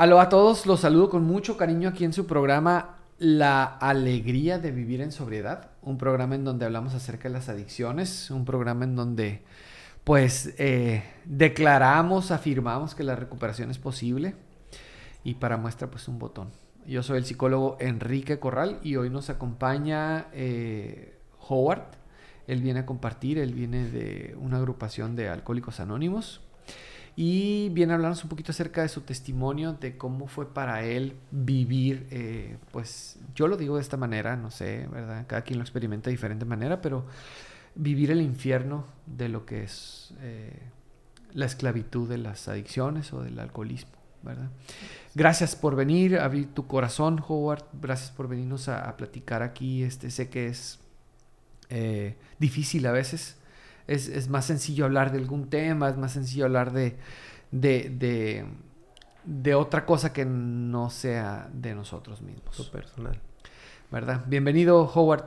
Aló a todos, los saludo con mucho cariño aquí en su programa La Alegría de Vivir en Sobriedad, un programa en donde hablamos acerca de las adicciones, un programa en donde pues eh, declaramos, afirmamos que la recuperación es posible y para muestra pues un botón. Yo soy el psicólogo Enrique Corral y hoy nos acompaña eh, Howard. Él viene a compartir, él viene de una agrupación de alcohólicos anónimos y viene a hablarnos un poquito acerca de su testimonio, de cómo fue para él vivir, eh, pues yo lo digo de esta manera, no sé, ¿verdad? Cada quien lo experimenta de diferente manera, pero vivir el infierno de lo que es eh, la esclavitud de las adicciones o del alcoholismo, ¿verdad? Gracias por venir, abrir tu corazón, Howard, gracias por venirnos a, platicar aquí, este, sé que es eh, difícil a veces, es, más sencillo hablar de algún tema, es más sencillo hablar de, de, de, otra cosa que no sea de nosotros mismos. Lo personal. ¿Verdad? Bienvenido, Howard.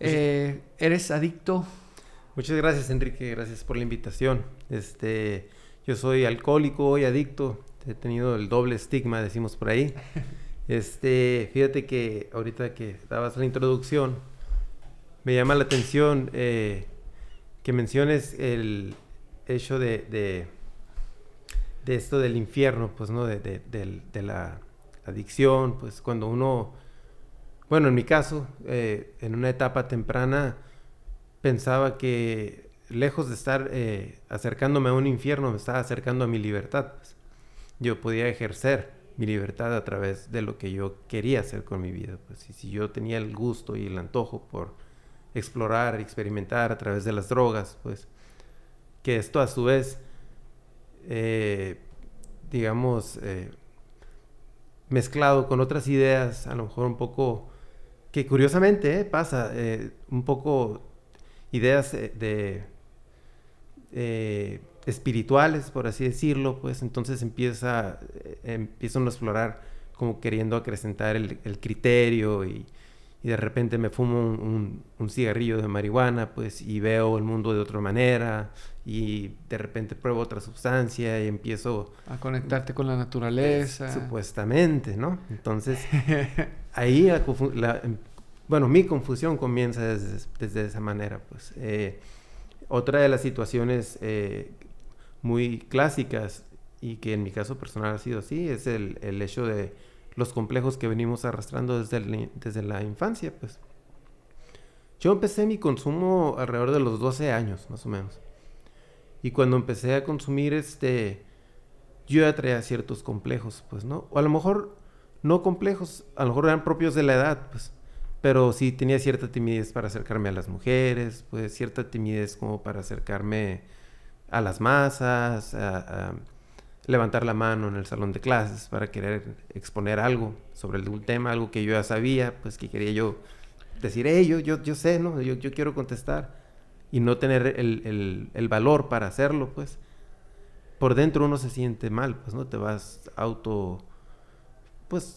Eh, ¿Eres adicto? Muchas gracias, Enrique. Gracias por la invitación. Este, yo soy alcohólico y adicto. He tenido el doble estigma, decimos por ahí. Este, fíjate que ahorita que dabas la introducción, me llama la atención eh, que menciones el hecho de, de, esto del infierno, pues, ¿no? De, de, la adicción, pues cuando uno, bueno, en mi caso, eh, en una etapa temprana, pensaba que lejos de estar eh, acercándome a un infierno, me estaba acercando a mi libertad. Pues. Yo podía ejercer mi libertad a través de lo que yo quería hacer con mi vida. Pues, y si yo tenía el gusto y el antojo por explorar, experimentar a través de las drogas, pues que esto a su vez, eh, digamos, eh, mezclado con otras ideas, a lo mejor un poco, que curiosamente eh, pasa, un poco ideas de espirituales, por así decirlo, pues entonces empieza, empiezan a explorar como queriendo acrecentar el criterio y, y de repente me fumo un, cigarrillo de marihuana, pues, y veo el mundo de otra manera, y de repente pruebo otra sustancia y empiezo... A conectarte con la naturaleza. supuestamente, ¿no? Entonces, ahí, la, bueno, mi confusión comienza desde, esa manera, pues. Eh, otra de las situaciones eh, muy clásicas, y que en mi caso personal ha sido así, es el, el hecho de los complejos que venimos arrastrando desde, desde la infancia, pues. Yo empecé mi consumo alrededor de los 12 años, más o menos. Y cuando empecé a consumir, este, yo ya traía ciertos complejos, pues, ¿no? O a lo mejor no complejos, a lo mejor eran propios de la edad, pues. Pero sí tenía cierta timidez para acercarme a las mujeres, pues cierta timidez como para acercarme a las masas, a levantar la mano en el salón de clases para querer exponer algo sobre el tema, algo que yo ya sabía, pues que quería yo decir, hey, yo, yo, yo sé, ¿no? Yo, yo quiero contestar y no tener el, el, el, valor para hacerlo, pues. Por dentro uno se siente mal, pues, ¿no? Te vas auto, pues,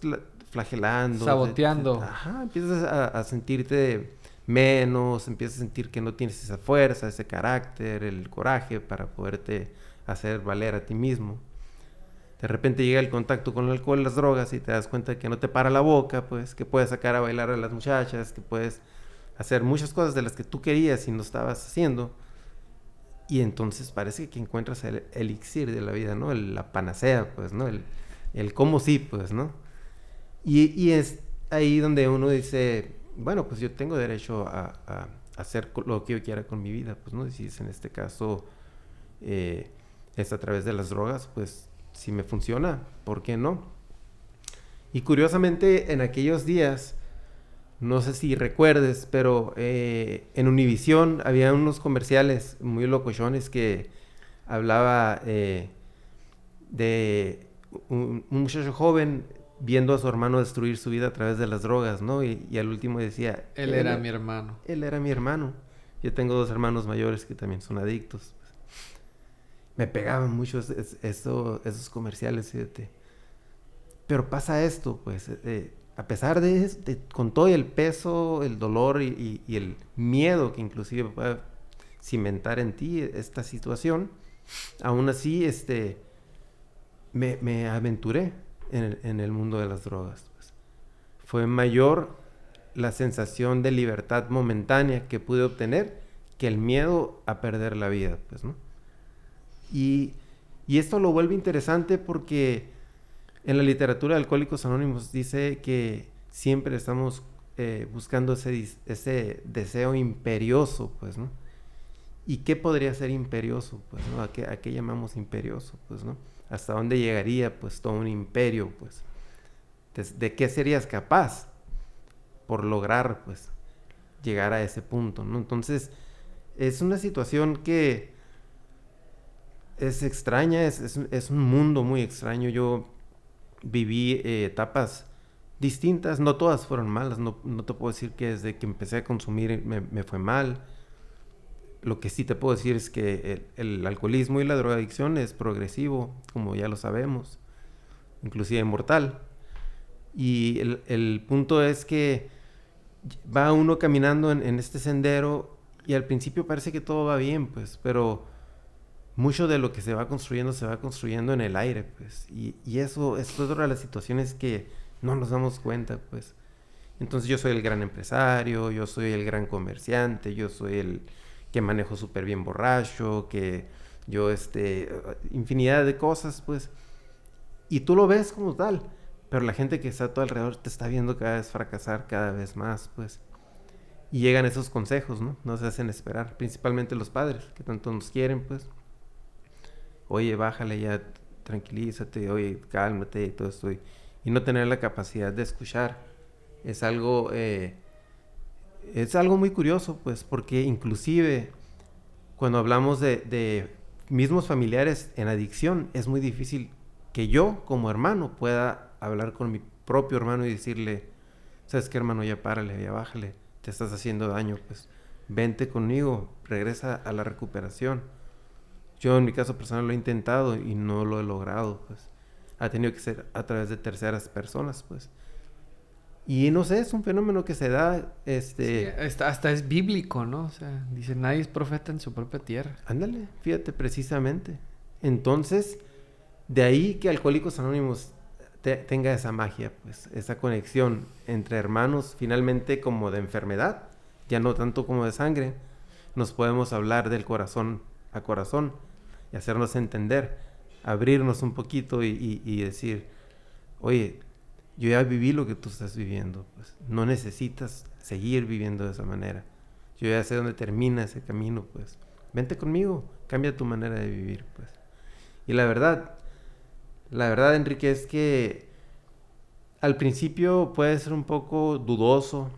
flagelando. Saboteando. ajá, empiezas a, a sentirte menos, empiezas a sentir que no tienes esa fuerza, ese carácter, el coraje para poderte hacer valer a ti mismo de repente llega el contacto con el alcohol, las drogas y te das cuenta que no te para la boca, pues que puedes sacar a bailar a las muchachas, que puedes hacer muchas cosas de las que tú querías y no estabas haciendo. Y entonces parece que encuentras el elixir de la vida, ¿no? la panacea, pues, ¿no? El, el cómo sí, pues, ¿no? Y, y, es ahí donde uno dice, bueno, pues yo tengo derecho a, a, hacer lo que yo quiera con mi vida, pues, ¿no? Y si es en este caso eh, es a través de las drogas, pues si me funciona, ¿por qué no? Y curiosamente en aquellos días, no sé si recuerdes, pero eh, en Univisión había unos comerciales muy locochones que hablaba eh, de un, muchacho joven viendo a su hermano destruir su vida a través de las drogas, ¿no? Y, al último decía... Él, era mi hermano. Él era mi hermano. Yo tengo dos hermanos mayores que también son adictos me pegaban mucho esos comerciales. Pero pasa esto, pues, eh, eh, a pesar de, con todo el peso, el dolor y, el miedo que inclusive puede cimentar en ti esta situación, aún así, este, me, aventuré en el, mundo de las drogas. Pues. Fue mayor la sensación de libertad momentánea que pude obtener que el miedo a perder la vida, pues, ¿no? Y, esto lo vuelve interesante porque en la literatura de Alcohólicos Anónimos dice que siempre estamos eh, buscando ese, ese deseo imperioso, pues, ¿no? ¿Y qué podría ser imperioso? Pues, ¿no? ¿A qué, ¿A qué, llamamos imperioso? Pues, ¿no? ¿Hasta dónde llegaría, pues, todo un imperio, pues? ¿De, qué serías capaz por lograr, pues, llegar a ese punto, ¿no? Entonces, es una situación que es extraña, es, es, un mundo muy extraño. Yo viví eh, etapas distintas, no todas fueron malas, no, no, te puedo decir que desde que empecé a consumir me, me fue mal lo que sí te puedo decir es que el, alcoholismo y la drogadicción es progresivo, como ya lo sabemos, inclusive mortal. Y el, punto es que va uno caminando en, este sendero y al principio parece que todo va bien, pues, pero mucho de lo que se va construyendo se va construyendo en el aire, pues. Y, y eso, es otra de las situaciones que no nos damos cuenta, pues. Entonces yo soy el gran empresario, yo soy el gran comerciante, yo soy el, que manejo súper bien borracho, que yo, este, infinidad de cosas, pues. Y tú lo ves como tal, pero la gente que está a tu alrededor te está viendo cada vez fracasar cada vez más, pues. Y llegan esos consejos, ¿no? No se hacen esperar, principalmente los padres, que tanto nos quieren, pues. Oye, bájale ya, tranquilízate, oye, cálmate y todo esto. Y, no tener la capacidad de escuchar es algo eh, es algo muy curioso, pues, porque inclusive cuando hablamos de, mismos familiares en adicción, es muy difícil que yo como hermano pueda hablar con mi propio hermano y decirle, ¿sabes qué hermano? Ya párale, ya bájale, te estás haciendo daño, pues vente conmigo, regresa a la recuperación. Yo en mi caso personal lo he intentado y no lo he logrado, pues. Ha tenido que ser a través de terceras personas, pues. Y no sé, es un fenómeno que se da, este... hasta, es bíblico, ¿no? O sea, dice, nadie es profeta en su propia tierra. Ándale, fíjate, precisamente. Entonces, de ahí que Alcohólicos Anónimos tenga esa magia, pues, esa conexión entre hermanos, finalmente como de enfermedad, ya no tanto como de sangre, nos podemos hablar del corazón a corazón y hacernos entender, abrirnos un poquito y, decir, oye, yo ya viví lo que tú estás viviendo, pues no necesitas seguir viviendo de esa manera. Yo ya sé dónde termina ese camino, pues vente conmigo, cambia tu manera de vivir, pues. Y la verdad, la verdad, Enrique, es que al principio puede ser un poco dudoso.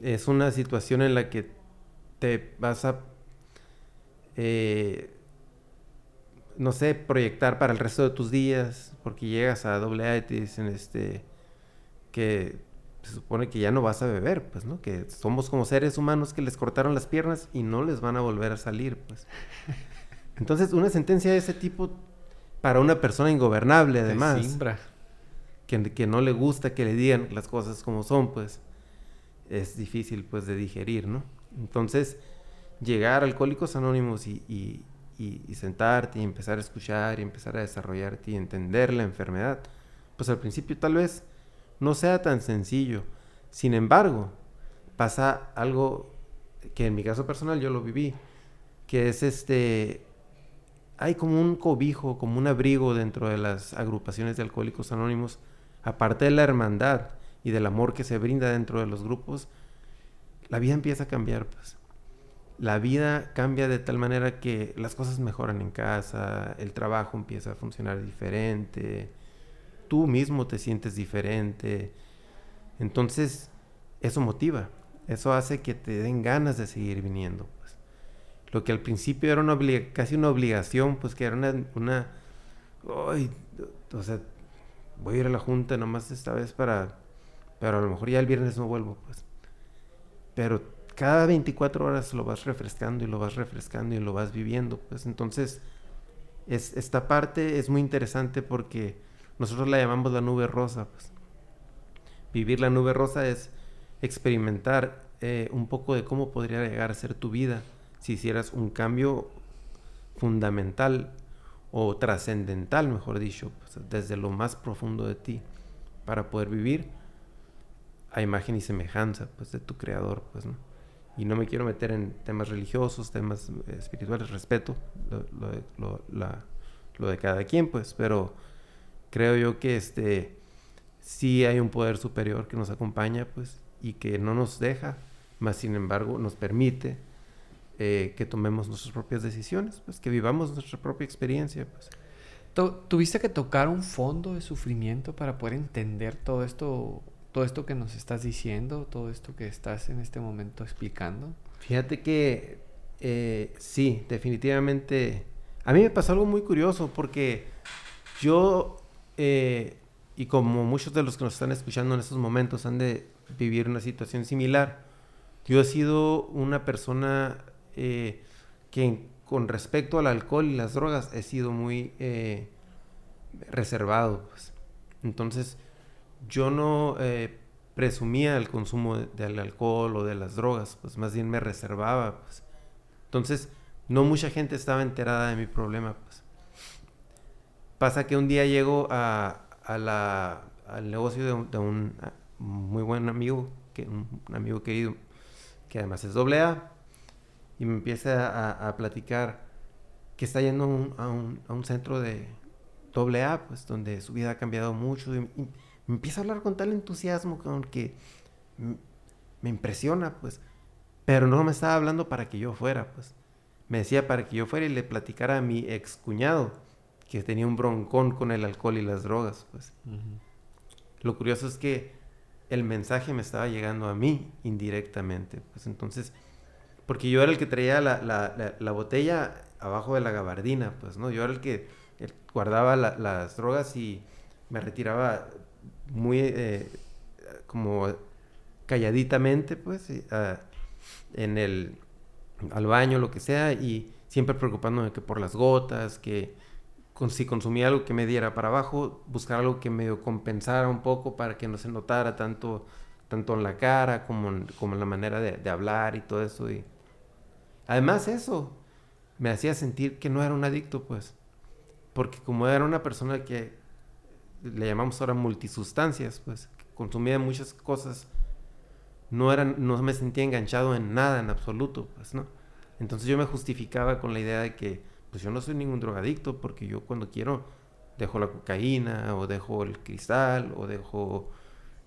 Es una situación en la que te vas a eh, no sé, proyectar para el resto de tus días, porque llegas a doble A y te dicen este, que se supone que ya no vas a beber, pues, ¿no? Que somos como seres humanos que les cortaron las piernas y no les van a volver a salir, pues. Entonces, una sentencia de ese tipo para una persona ingobernable, además, que, que no le gusta que le digan las cosas como son, pues, es difícil, pues, de digerir, ¿no? Entonces, llegar a Alcohólicos Anónimos y y, sentarte y empezar a escuchar y empezar a desarrollarte y entender la enfermedad, pues al principio tal vez no sea tan sencillo. Sin embargo, pasa algo que en mi caso personal yo lo viví, que es este, hay como un cobijo, como un abrigo dentro de las agrupaciones de alcohólicos anónimos, aparte de la hermandad y del amor que se brinda dentro de los grupos, la vida empieza a cambiar, pues la vida cambia de tal manera que las cosas mejoran en casa, el trabajo empieza a funcionar diferente, tú mismo te sientes diferente. Entonces, eso motiva, eso hace que te den ganas de seguir viniendo. Pues. Lo que al principio era una casi una obligación, pues que era una, una o sea, voy a ir a la junta nomás esta vez para, pero a lo mejor ya el viernes no vuelvo, pues. Pero cada 24 horas lo vas refrescando y lo vas refrescando y lo vas viviendo. Pues entonces, es, esta parte es muy interesante porque nosotros la llamamos la nube rosa. Pues. Vivir la nube rosa es experimentar eh, un poco de cómo podría llegar a ser tu vida si hicieras un cambio fundamental o trascendental, mejor dicho, pues, desde lo más profundo de ti, para poder vivir a imagen y semejanza, pues, de tu creador, pues, ¿no? Y no me quiero meter en temas religiosos, temas eh, espirituales, respeto lo, de, lo, de cada quien, pues, pero creo yo que este, sí hay un poder superior que nos acompaña, pues, y que no nos deja, más sin embargo nos permite eh, que tomemos nuestras propias decisiones, pues, que vivamos nuestra propia experiencia, pues. ¿Tuviste que tocar un fondo de sufrimiento para poder entender todo esto todo esto que nos estás diciendo, todo esto que estás en este momento explicando? Fíjate que eh, sí, definitivamente. A mí me pasó algo muy curioso porque yo, eh, y como muchos de los que nos están escuchando en estos momentos han de vivir una situación similar, yo he sido una persona eh, que con respecto al alcohol y las drogas he sido muy reservado. Pues. Entonces, yo no eh, presumía el consumo del alcohol o de las drogas, pues más bien me reservaba, pues. Entonces, no mucha gente estaba enterada de mi problema, pues. Pasa que un día llego a, al negocio de, un muy buen amigo, que, un, amigo querido, que además es doble A, y me empieza a, platicar que está yendo a, un, centro de doble A, pues donde su vida ha cambiado mucho. Me empieza a hablar con tal entusiasmo con que me impresiona, pues. Pero no me estaba hablando para que yo fuera, pues. Me decía para que yo fuera y le platicara a mi ex cuñado, que tenía un broncón con el alcohol y las drogas, pues. Lo curioso es que el mensaje me estaba llegando a mí indirectamente, pues entonces, porque yo era el que traía la, botella abajo de la gabardina, pues, ¿no? Yo era el que guardaba las drogas y me retiraba muy eh, como calladitamente, pues, ah, en el, al baño, lo que sea, y siempre preocupándome que por las gotas, que si consumía algo que me diera para abajo, buscar algo que me compensara un poco para que no se notara tanto, tanto en la cara como en, como en la manera de, de, hablar y todo eso. Y además eso me hacía sentir que no era un adicto, pues, porque como era una persona que le llamamos ahora multisustancias, pues consumía muchas cosas, no, eran, no me sentía enganchado en nada en absoluto, pues, ¿no? Entonces yo me justificaba con la idea de que, pues yo no soy ningún drogadicto, porque yo cuando quiero dejo la cocaína, o dejo el cristal, o dejo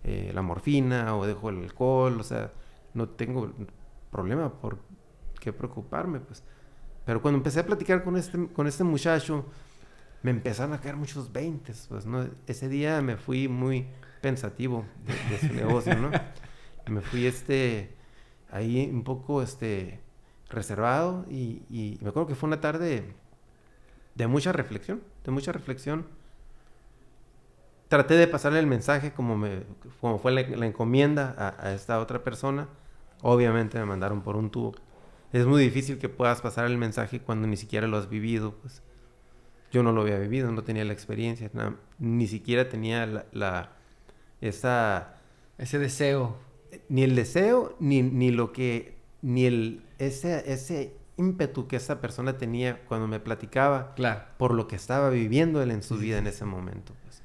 eh, la morfina, o dejo el alcohol, o sea, no tengo problema por qué preocuparme, pues. Pero cuando empecé a platicar con este, con este muchacho, me empezaron a caer muchos veintes, pues, ¿no? Ese día me fui muy pensativo de, su negocio, ¿no? me fui, este, ahí un poco, este, reservado y, me acuerdo que fue una tarde de mucha reflexión, de mucha reflexión. Traté de pasarle el mensaje como, me, como fue la, encomienda a, a, esta otra persona. Obviamente me mandaron por un tubo. Es muy difícil que puedas pasar el mensaje cuando ni siquiera lo has vivido, pues yo no lo había vivido, no tenía la experiencia, ni siquiera tenía la, esa... Ese deseo. Ni el deseo, ni, ni lo que, ni el, ese, ese ímpetu que esa persona tenía cuando me platicaba claro. por lo que estaba viviendo él en su vida en ese momento. Pues.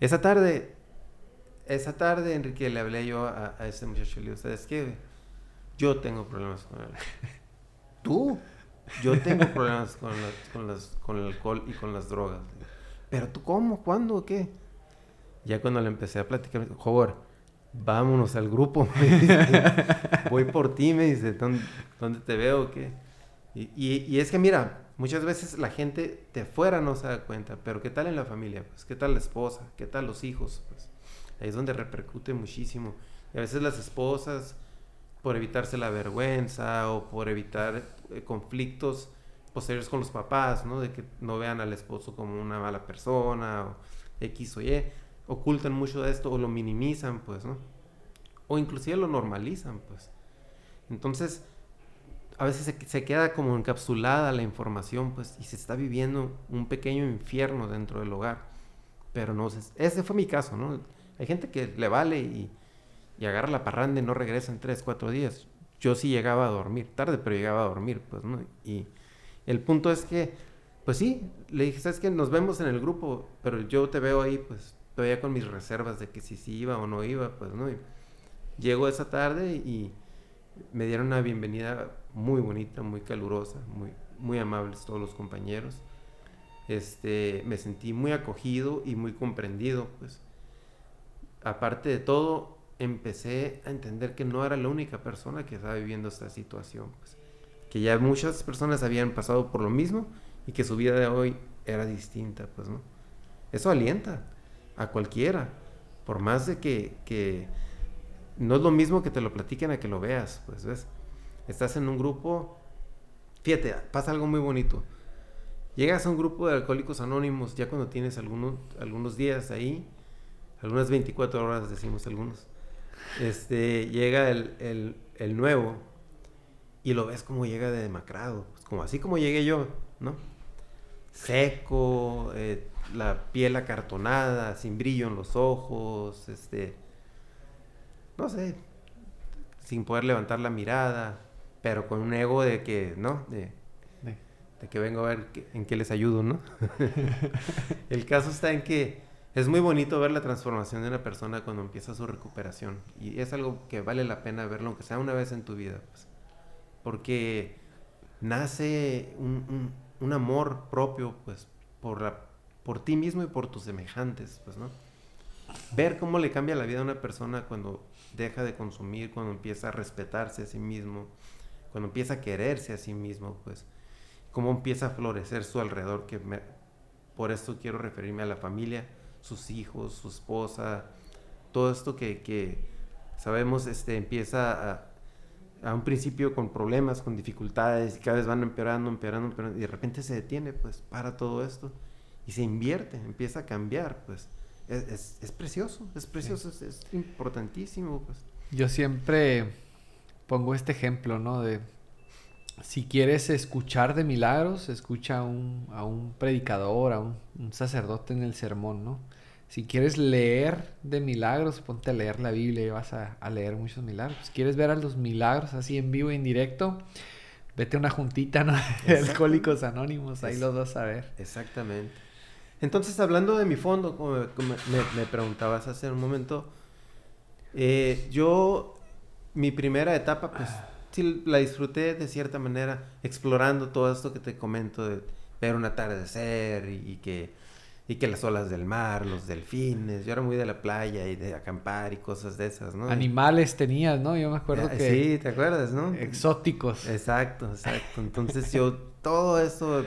Esa tarde, esa tarde, Enrique, le hablé yo a, ese muchacho y le dije, ¿sabes qué? Yo tengo problemas con él. ¿Tú? Yo tengo problemas con, con, el alcohol y con las drogas. Pero tú, ¿cómo? ¿Cuándo? ¿Qué? Ya cuando le empecé a platicar, me dijo, joder, vámonos al grupo. Voy por ti, me dice, ¿dónde, te veo? ¿Qué? Y, y, es que mira, muchas veces la gente de fuera no se da cuenta, pero ¿qué tal en la familia? Pues, ¿qué tal la esposa? ¿Qué tal los hijos? Pues, ahí es donde repercute muchísimo. Y a veces las esposas por evitarse la vergüenza o por evitar eh, conflictos posteriores con los papás, ¿no? De que no vean al esposo como una mala persona o X o Y, ocultan mucho de esto o lo minimizan, pues, ¿no? O inclusive lo normalizan, pues. Entonces, a veces se, se, queda como encapsulada la información, pues, y se está viviendo un pequeño infierno dentro del hogar. Pero no, ese fue mi caso, ¿no? Hay gente que le vale y y agarra la parranda y no regresa en tres, cuatro días. Yo sí llegaba a dormir, tarde, pero llegaba a dormir, pues, ¿no? Y el punto es que pues sí, le dije, ¿sabes qué? Nos vemos en el grupo, pero yo te veo ahí, pues todavía con mis reservas de que si sí iba o no iba, pues no. Y llego esa tarde y me dieron una bienvenida muy bonita, muy calurosa, muy, muy amables todos los compañeros. Este, me sentí muy acogido y muy comprendido, pues. Aparte de todo, empecé a entender que no era la única persona que estaba viviendo esta situación, pues. Que ya muchas personas habían pasado por lo mismo y que su vida de hoy era distinta, pues, ¿no? Eso alienta a cualquiera, por más de que, que no es lo mismo que te lo platiquen a que lo veas, pues, ¿ves? Estás en un grupo, fíjate, pasa algo muy bonito. Llegas a un grupo de alcohólicos anónimos ya cuando tienes algunos, algunos días ahí, algunas 24 horas decimos algunos. Este, llega el, el, nuevo y lo ves como llega de demacrado, pues, como así como llegué yo, ¿no? Seco, eh, la piel acartonada, sin brillo en los ojos, este, no sé, sin poder levantar la mirada, pero con un ego de que, ¿no? De, de que vengo a ver en qué les ayudo, ¿no? el caso está en que es muy bonito ver la transformación de una persona cuando empieza su recuperación. Y es algo que vale la pena verlo, aunque sea una vez en tu vida. Pues. Porque nace un, un, amor propio, pues, por, la, por ti mismo y por tus semejantes, pues, ¿no? Ver cómo le cambia la vida a una persona cuando deja de consumir, cuando empieza a respetarse a sí mismo, cuando empieza a quererse a sí mismo, pues cómo empieza a florecer su alrededor, que por esto quiero referirme a la familia, sus hijos, su esposa, todo esto que, sabemos este, empieza a, a, un principio con problemas, con dificultades, y cada vez van empeorando, empeorando, empeorando, y de repente se detiene, pues, para todo esto, y se invierte, empieza a cambiar, pues. Es, es, precioso, es precioso, es, es importantísimo, pues. Yo siempre pongo este ejemplo, ¿no? De si quieres escuchar de milagros, escucha a un, a un predicador, a un, sacerdote en el sermón, ¿no? Si quieres leer de milagros, ponte a leer la Biblia y vas a, leer muchos milagros. Si quieres ver a los milagros así en vivo e en directo, vete a una juntita ¿no? de Alcohólicos Anónimos, ahí los vas a ver. Exactamente. Entonces, hablando de mi fondo, como, me, preguntabas hace un momento, eh, yo, mi primera etapa, pues sí la disfruté de cierta manera, explorando todo esto que te comento, de ver un atardecer y, que, y que las olas del mar, los delfines, yo era muy de la playa y de acampar y cosas de esas, ¿no? Animales tenías, ¿no? Yo me acuerdo ah, que... Sí, ¿te acuerdas, no? Exóticos. Exacto, exacto. Entonces yo, todo eso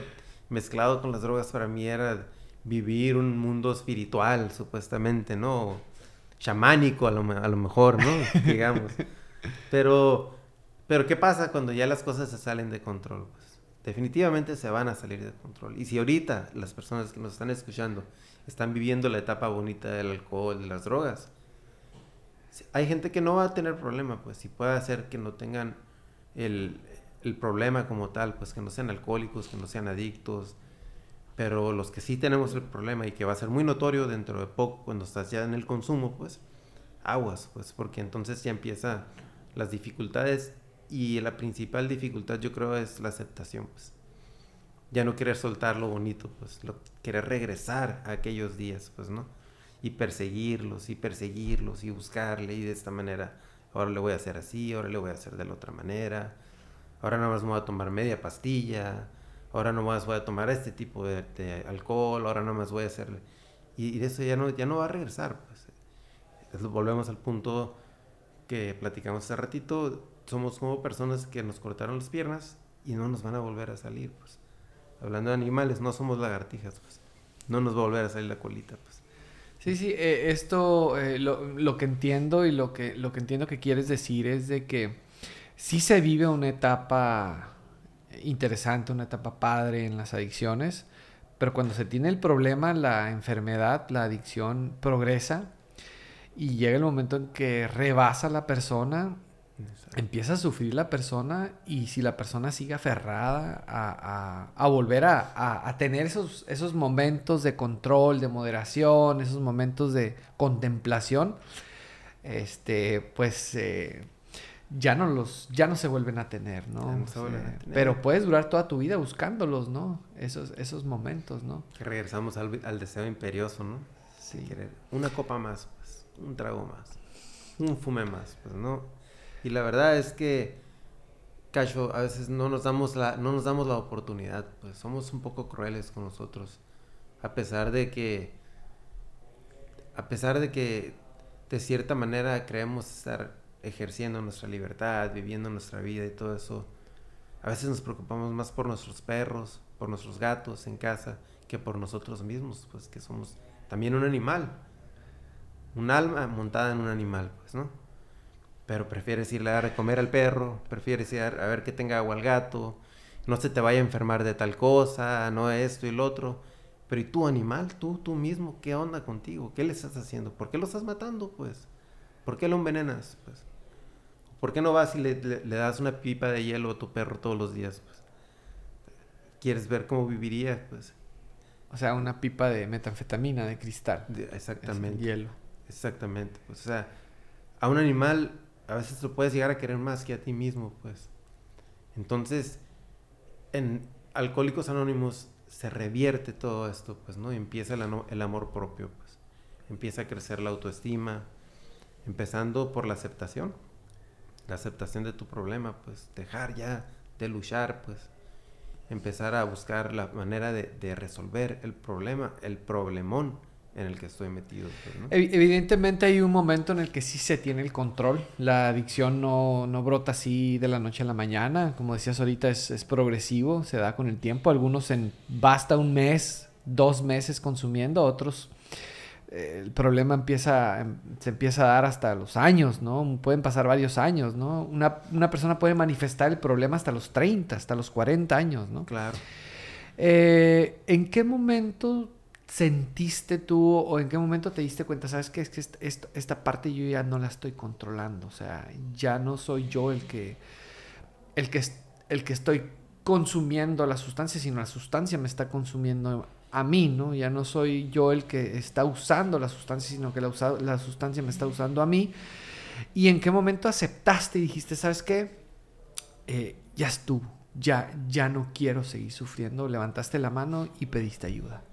mezclado con las drogas para mí era vivir un mundo espiritual, supuestamente, ¿no? Chamánico a lo, a lo mejor, ¿no? Digamos. Pero pero ¿qué pasa cuando ya las cosas se salen de control? Pues definitivamente se van a salir de control. Y si ahorita las personas que nos están escuchando están viviendo la etapa bonita del alcohol, de las drogas, hay gente que no va a tener problema, pues, si puede hacer que no tengan el, el problema como tal, pues que no sean alcohólicos, que no sean adictos, pero los que sí tenemos el problema y que va a ser muy notorio dentro de poco cuando estás ya en el consumo, pues aguas, pues porque entonces ya empieza las dificultades y la principal dificultad yo creo es la aceptación, pues. Ya no querer soltar lo bonito, pues, lo, querer regresar a aquellos días, pues, ¿no? Y perseguirlos, y perseguirlos, y buscarle, y de esta manera, ahora le voy a hacer así, ahora le voy a hacer de la otra manera, ahora nada más me voy a tomar media pastilla, ahora no más voy a tomar este tipo de, alcohol, ahora nada más voy a hacerle... Y, de eso ya no, ya no va a regresar, pues. Volvemos al punto que platicamos hace ratito, somos como personas que nos cortaron las piernas y no nos van a volver a salir, pues. Hablando de animales, no somos lagartijas, pues. No nos va a volver a salir la colita, pues. Sí, sí, eh, esto eh, lo, que entiendo y lo que, lo que entiendo que quieres decir es de que sí se vive una etapa interesante, una etapa padre en las adicciones, pero cuando se tiene el problema, la enfermedad, la adicción progresa y llega el momento en que rebasa la persona empieza a sufrir la persona y si la persona sigue aferrada a, volver a, tener esos, esos momentos de control, de moderación, esos momentos de contemplación, este, pues eh, ya no los, ya no se vuelven a tener, ¿no? Pero puedes durar toda tu vida buscándolos, ¿no? Esos, esos momentos, ¿no? Que regresamos al, deseo imperioso, ¿no? Sí. una copa más, pues, un trago más, un fume más, pues, ¿no? Y la verdad es que, Cacho, a veces no nos damos la, no nos damos la oportunidad, pues somos un poco crueles con nosotros, a pesar de que, a pesar de que de cierta manera creemos estar ejerciendo nuestra libertad, viviendo nuestra vida y todo eso. A veces nos preocupamos más por nuestros perros, por nuestros gatos en casa, que por nosotros mismos, pues que somos también un animal. Un alma montada en un animal, pues, ¿no? Pero prefieres irle a dar de comer al perro, prefieres ir a ver que tenga agua al gato, no se te vaya a enfermar de tal cosa, no esto y lo otro. Pero ¿y tú animal? Tú, tú mismo, ¿qué onda contigo? ¿Qué le estás haciendo? ¿Por qué lo estás matando, pues? ¿Por qué lo envenenas? Pues ¿Por qué no vas y le, das una pipa de hielo a tu perro todos los días? Pues? ¿Quieres ver cómo viviría? Pues. O sea, una pipa de metanfetamina, de cristal. exactamente. hielo. Exactamente. Pues, o sea, a un animal a veces lo puedes llegar a querer más que a ti mismo, pues. Entonces, en Alcohólicos Anónimos se revierte todo esto, pues, ¿no? Y empieza el, el amor propio, pues. Empieza a crecer la autoestima, empezando por la aceptación la aceptación de tu problema, pues dejar ya de luchar, pues empezar a buscar la manera de, resolver el problema, el problemón en el que estoy metido. Pues, evidentemente hay un momento en el que sí se tiene el control. La adicción no, no brota así de la noche a la mañana. Como decías ahorita, es, es, progresivo, se da con el tiempo. Algunos en basta un mes, dos meses consumiendo, otros el problema empieza, em, se empieza a dar hasta los años, ¿no? Pueden pasar varios años, ¿no? Una, persona puede manifestar el problema hasta los 30, hasta los 40 años, ¿no? Claro. Eh, ¿En qué momento sentiste tú o en qué momento te diste cuenta, sabes que es que esta, esta, parte yo ya no la estoy controlando, o sea, ya no soy yo el que, el que, el que estoy consumiendo la sustancia, sino la sustancia me está consumiendo a mí, ¿no? Ya no soy yo el que está usando la sustancia, sino que la, la sustancia me está usando a mí. ¿Y en qué momento aceptaste y dijiste, sabes qué? Eh, ya estuvo, ya, ya no quiero seguir sufriendo. Levantaste la mano y pediste ayuda.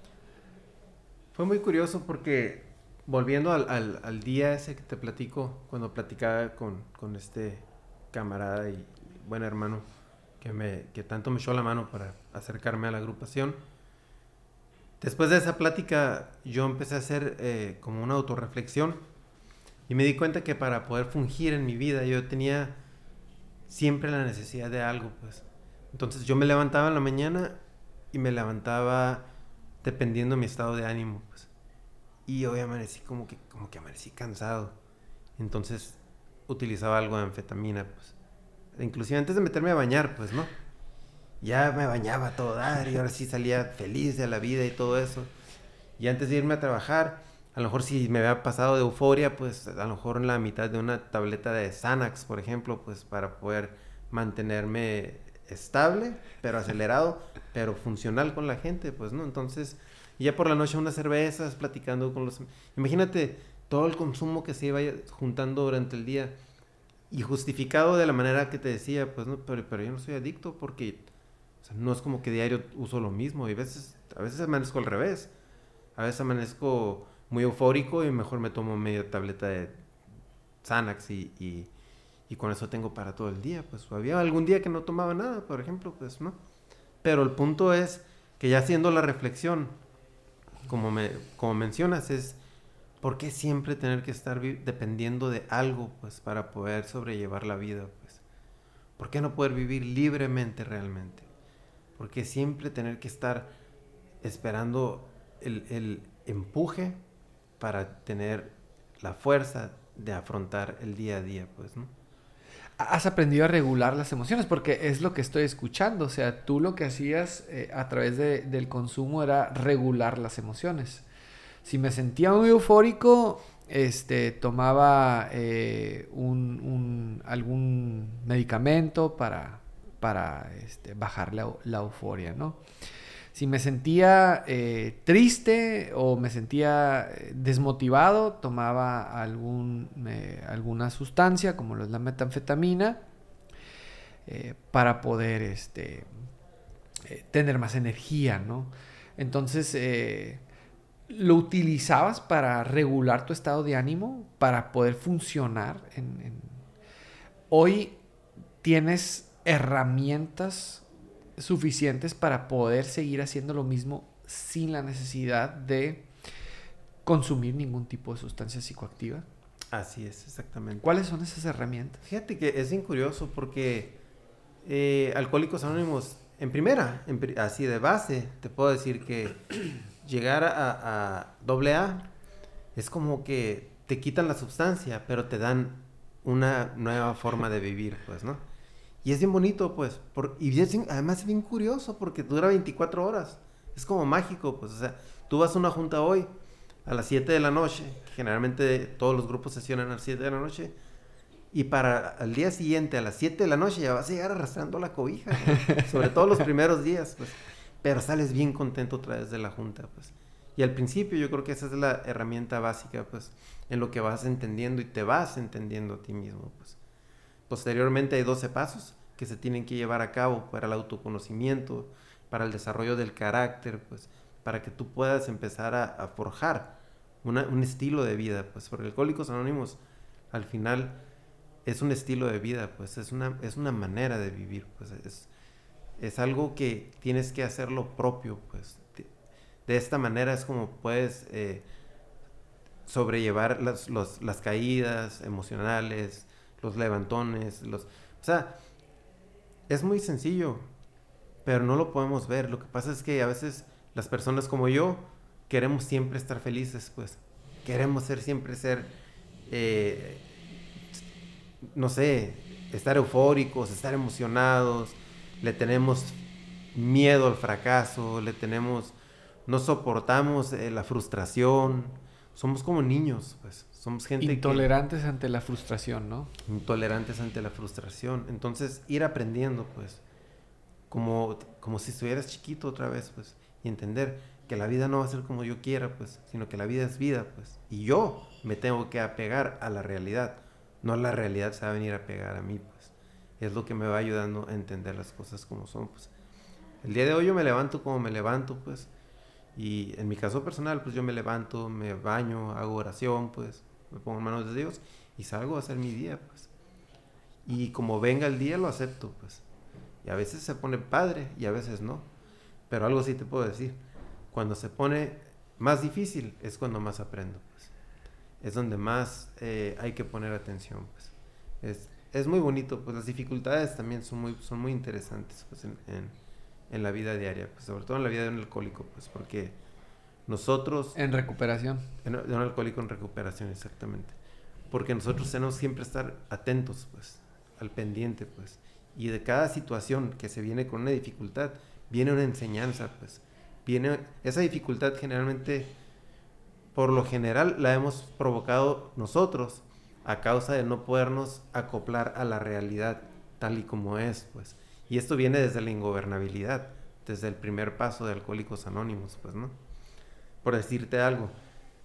Fue muy curioso porque volviendo al, día ese que te platico, cuando platicaba con, este camarada y buen hermano que tanto me echó la mano para acercarme a la agrupación, Después de esa plática yo empecé a hacer eh, como una autorreflexión y me di cuenta que para poder fungir en mi vida yo tenía siempre la necesidad de algo, pues. Entonces yo me levantaba en la mañana y me levantaba dependiendo de mi estado de ánimo, pues. Y hoy amanecí como que, como que amanecí cansado. Entonces utilizaba algo de anfetamina, pues. Inclusive antes de meterme a bañar, pues, ¿no? ya me bañaba todo dar y ahora sí salía feliz de la vida y todo eso. Y antes de irme a trabajar, a lo mejor si me había pasado de euforia, pues a lo mejor en la mitad de una tableta de Xanax, por ejemplo, pues para poder mantenerme estable, pero acelerado, pero funcional con la gente, pues, ¿no? Entonces, ya por la noche unas cervezas, platicando con los... Imagínate todo el consumo que se iba juntando durante el día y justificado de la manera que te decía, pues, no, pero, pero yo no soy adicto porque no es como que diario uso lo mismo. Y a veces, a veces amanezco al revés. A veces amanezco muy eufórico y mejor me tomo media tableta de Xanax y, y, con eso tengo para todo el día. Pues había algún día que no tomaba nada, por ejemplo, pues no. Pero el punto es que ya haciendo la reflexión, como, me, como mencionas, es ¿por qué siempre tener que estar dependiendo de algo pues para poder sobrellevar la vida? Pues? ¿Por qué no poder vivir libremente realmente? Porque siempre tener que estar esperando el, empuje para tener la fuerza de afrontar el día a día, pues, ¿no? Has aprendido a regular las emociones porque es lo que estoy escuchando. O sea, tú lo que hacías eh, a través del consumo era regular las emociones. Si me sentía muy eufórico, este, tomaba eh, un, algún medicamento para, para este, bajar la, euforia, ¿no? Si me sentía eh, triste o me sentía eh, desmotivado, tomaba algún, alguna sustancia, como lo es la metanfetamina, para poder este, tener más energía, ¿no? Entonces, ¿lo utilizabas para regular tu estado de ánimo, para poder funcionar? Hoy tienes herramientas suficientes para poder seguir haciendo lo mismo sin la necesidad de consumir ningún tipo de sustancia psicoactiva. Así es, exactamente. ¿Cuáles son esas herramientas? Fíjate que es bien curioso porque eh, Alcohólicos Anónimos, en primera, así de base, te puedo decir que llegar a, a doble A es como que te quitan la sustancia, pero te dan una nueva forma de vivir, pues, ¿no? Y es bien bonito, pues. Por, y además es bien curioso porque dura 24 horas. Es como mágico, pues. O sea, tú vas a una junta hoy a las 7 de la noche. Generalmente todos los grupos sesionan a las 7 de la noche. Y para el día siguiente, a las 7 de la noche, ya vas a llegar arrastrando la cobija. Sobre todo los primeros días, pues. Pero sales bien contento otra vez de la junta, pues. Y al principio yo creo que esa es la herramienta básica, pues, en lo que vas entendiendo y te vas entendiendo a ti mismo, pues. Posteriormente hay 12 pasos que se tienen que llevar a cabo para el autoconocimiento, para el desarrollo del carácter, pues, para que tú puedas empezar a, forjar un estilo de vida, pues, porque Alcohólicos Anónimos, al final, es un estilo de vida, pues, es una, es una manera de vivir, pues, es, es algo que tienes que hacerlo propio, pues, de, esta manera es como puedes eh, sobrellevar las, las caídas emocionales, los levantones, los... O sea, es muy sencillo, pero no lo podemos ver. Lo que pasa es que a veces las personas como yo queremos siempre estar felices, pues. Queremos ser siempre ser, eh, no sé, estar eufóricos, estar emocionados. Le tenemos miedo al fracaso, le tenemos, no soportamos eh, la frustración. Somos como niños, pues. Somos gente intolerantes ante la frustración, ¿no? Intolerantes ante la frustración. Entonces, ir aprendiendo, pues, como, como si estuvieras chiquito otra vez, pues, y entender que la vida no va a ser como yo quiera, pues, sino que la vida es vida, pues. Y yo me tengo que apegar a la realidad, no la realidad se va a venir a pegar a mí, pues. Es lo que me va ayudando a entender las cosas como son, pues. El día de hoy yo me levanto como me levanto, pues. Y en mi caso personal, pues yo me levanto, me baño, hago oración, pues me pongo en manos de Dios y salgo a hacer mi día, pues. Y como venga el día, lo acepto, pues. Y a veces se pone padre y a veces no. Pero algo sí te puedo decir. Cuando se pone más difícil es cuando más aprendo, pues. Es donde más eh, hay que poner atención, pues. Es, es, muy bonito, pues las dificultades también son muy, son muy interesantes, pues, en, en, la vida diaria, pues, sobre todo en la vida de un alcohólico, pues, porque nosotros... En recuperación. de un alcohólico en recuperación, exactamente. Porque nosotros tenemos siempre estar atentos, pues, al pendiente, pues. Y de cada situación que se viene con una dificultad, viene una enseñanza, pues. Viene, esa dificultad generalmente, por lo general, la hemos provocado nosotros a causa de no podernos acoplar a la realidad tal y como es, pues. Y esto viene desde la ingobernabilidad, desde el primer paso de Alcohólicos Anónimos, pues, ¿no? Por decirte algo.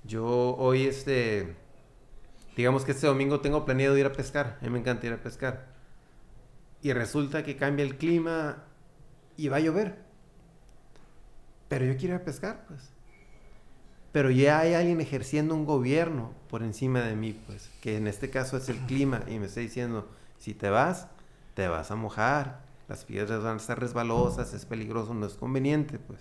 Yo hoy, este, digamos que este domingo tengo planeado ir a pescar. A mí me encanta ir a pescar. Y resulta que cambia el clima y va a llover. Pero yo quiero ir a pescar, pues. Pero ya hay alguien ejerciendo un gobierno por encima de mí, pues. Que en este caso es el clima. Y me está diciendo, si te vas, te vas a mojar. Las piedras van a estar resbalosas, es peligroso, no es conveniente, pues.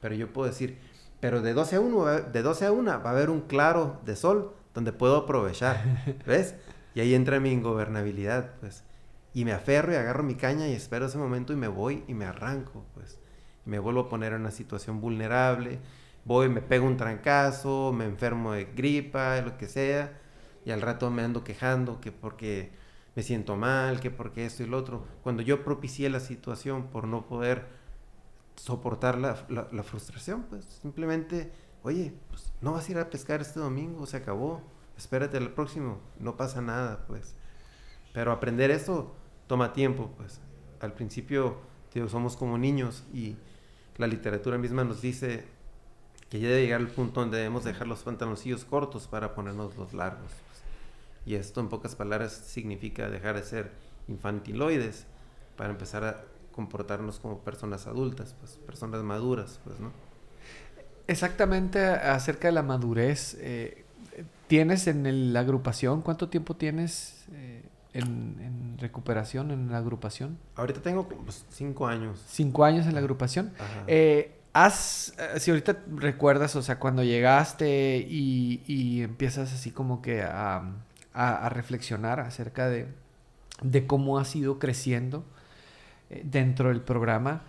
Pero yo puedo decir, pero de 12 a 1, de 12 a 1 va a haber un claro de sol donde puedo aprovechar, ¿ves? Y ahí entra mi ingobernabilidad, pues. Y me aferro y agarro mi caña y espero ese momento y me voy y me arranco, pues. Y me vuelvo a poner en una situación vulnerable. Voy, me pego un trancazo, me enfermo de gripa, lo que sea. Y al rato me ando quejando que porque me siento mal, que porque esto y lo otro. Cuando yo propicié la situación por no poder soportar la, la, frustración, pues simplemente, oye, pues no vas a ir a pescar este domingo, se acabó, espérate al próximo, no pasa nada, pues. Pero aprender esto toma tiempo, pues. Al principio, tío, somos como niños y la literatura misma nos dice que ya debe llegar el punto donde debemos dejar los pantaloncillos cortos para ponernos los largos. pues. Y esto en pocas palabras significa dejar de ser infantiloides para empezar a comportarnos como personas adultas, pues personas maduras, pues, ¿no? Exactamente acerca de la madurez. eh, ¿Tienes en el- la agrupación? ¿Cuánto tiempo tienes eh, en, en recuperación, en la agrupación? Ahorita tengo pues, cinco años. ¿Cinco años en la agrupación? Ajá. Eh, ¿Has, si ahorita recuerdas, o sea, cuando llegaste y, y empiezas así como que a, a- a reflexionar acerca de, de cómo has ido creciendo dentro del programa,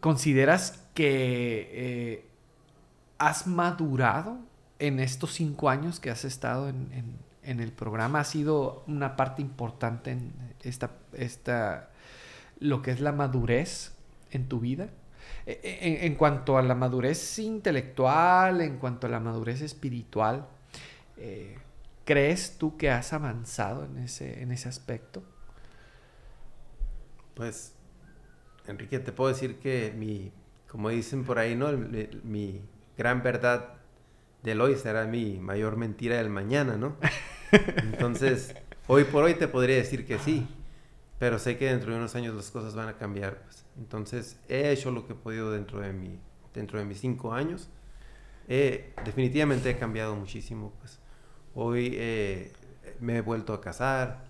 ¿consideras que eh, has madurado en estos cinco años que has estado en, en- el programa? ¿Ha sido una parte importante en esta, esta, lo que es la madurez en tu vida? E- e- En, en cuanto a la madurez intelectual, en cuanto a la madurez espiritual, eh, ¿crees tú que has avanzado en ese, en ese aspecto? Pues, Enrique, te puedo decir que mi, como dicen por ahí, ¿no? Mi gran verdad del hoy será mi mayor mentira del mañana, ¿no? Entonces, hoy por hoy te podría decir que sí, pero sé que dentro de unos años las cosas van a cambiar. Pues. Entonces, he hecho lo que he podido dentro de, mi, dentro de mis cinco años. Eh, definitivamente he cambiado muchísimo, pues. Hoy eh, me he vuelto a casar,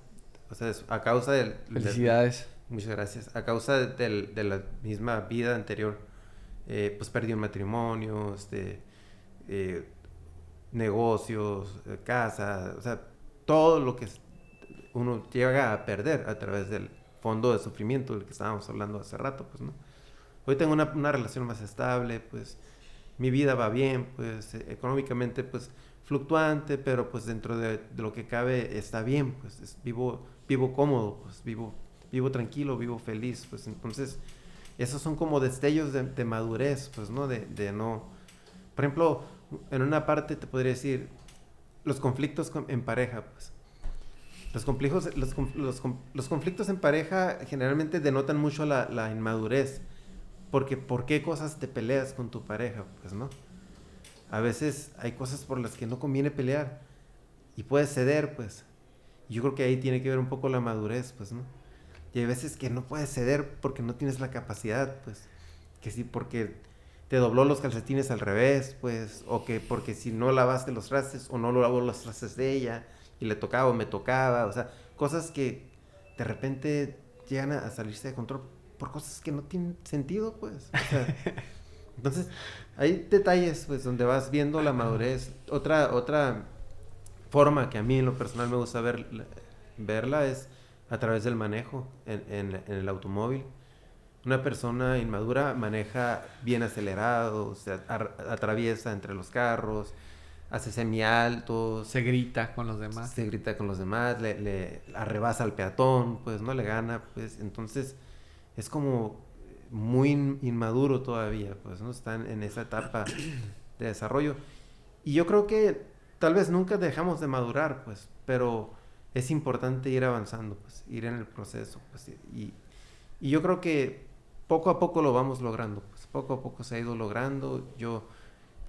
o sea, a causa del- Felicidades. Muchas gracias. A causa del- de, la misma vida anterior, eh, pues perdí un matrimonio, este, eh, negocios, eh, casa, o sea, todo lo que uno llega a perder a través del fondo de sufrimiento del que estábamos hablando hace rato, pues, ¿no? Hoy tengo una, una relación más estable, pues, mi vida va bien, pues, económicamente, pues, fluctuante, pero pues dentro de, de lo que cabe está bien, pues, es- vivo, vivo cómodo, pues, vivo vivo tranquilo, vivo feliz, pues entonces esos son como destellos de, madurez, pues, ¿no? De, no... Por ejemplo, en una parte te podría decir los conflictos con- en pareja, pues. Los, complejos, los, los conflictos en pareja generalmente denotan mucho la, la inmadurez, porque ¿por qué cosas te peleas con tu pareja, pues, no? A veces hay cosas por las que no conviene pelear y puedes ceder, pues. Yo creo que ahí tiene que ver un poco la madurez, pues, ¿no? Y hay veces que no puedes ceder porque no tienes la capacidad, pues. Que sí, porque te dobló los calcetines al revés, pues. O que porque si no lavaste los trastes o no lavó los trastes de ella y le tocaba o me tocaba. O sea, cosas que de repente llegan a, a salirse de control por cosas que no tienen sentido, pues. O sea, entonces, hay detalles, pues, donde vas viendo la madurez. Otra, otra forma que a mí en lo personal me gusta ver, verla es a través del manejo en, en- en el automóvil. Una persona inmadura maneja bien acelerado, se atraviesa entre los carros, hace semialtos, Se grita con los demás. se grita con los demás, le, le arrebasa al peatón, pues no le gana, pues entonces es como muy in- inmaduro todavía, pues no están en esa etapa de desarrollo. Y yo creo que tal vez nunca dejamos de madurar, pues, pero es importante ir avanzando, pues, ir en el proceso, pues, y, y yo creo que poco a poco lo vamos logrando, pues, poco a poco se ha ido logrando. Yo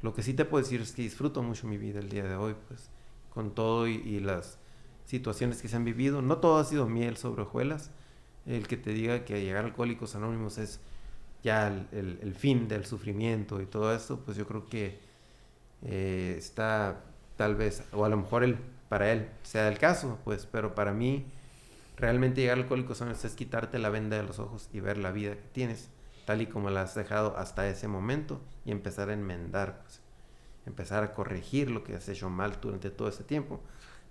lo que sí te puedo decir es que disfruto mucho mi vida el día de hoy, pues, con todo y, las situaciones que se han vivido. No todo ha sido miel sobre hojuelas. El que te diga que llegar a Alcohólicos Anónimos es ya el, el- el fin del sufrimiento y todo esto, pues yo creo que eh, está tal vez, o a lo mejor el, para él sea el caso, pues, pero para mí realmente llegar a Alcohólicos Anónimos es quitarte la venda de los ojos y ver la vida que tienes, tal y como la has dejado hasta ese momento y empezar a enmendar, pues, empezar a corregir lo que has hecho mal durante todo ese tiempo,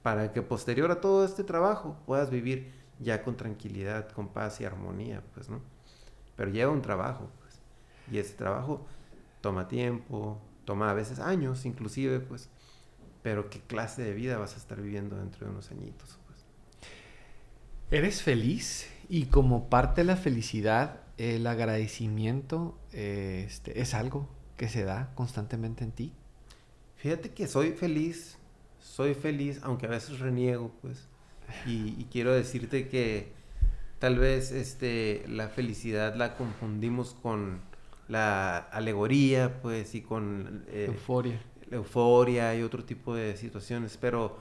para que posterior a todo este trabajo puedas vivir ya con tranquilidad, con paz y armonía, pues, ¿no? Pero lleva un trabajo, pues, y ese trabajo toma tiempo, toma a veces años inclusive, pues, pero qué clase de vida vas a estar viviendo dentro de unos añitos, pues. ¿Eres feliz? Y como parte de la felicidad, el agradecimiento eh, este, es algo que se da constantemente en ti. Fíjate que soy feliz, soy feliz, aunque a veces reniego, pues. Y, y quiero decirte que tal vez este, la felicidad la confundimos con la alegoría, pues, y con... Eh, euforia. Euforia y otro tipo de situaciones, pero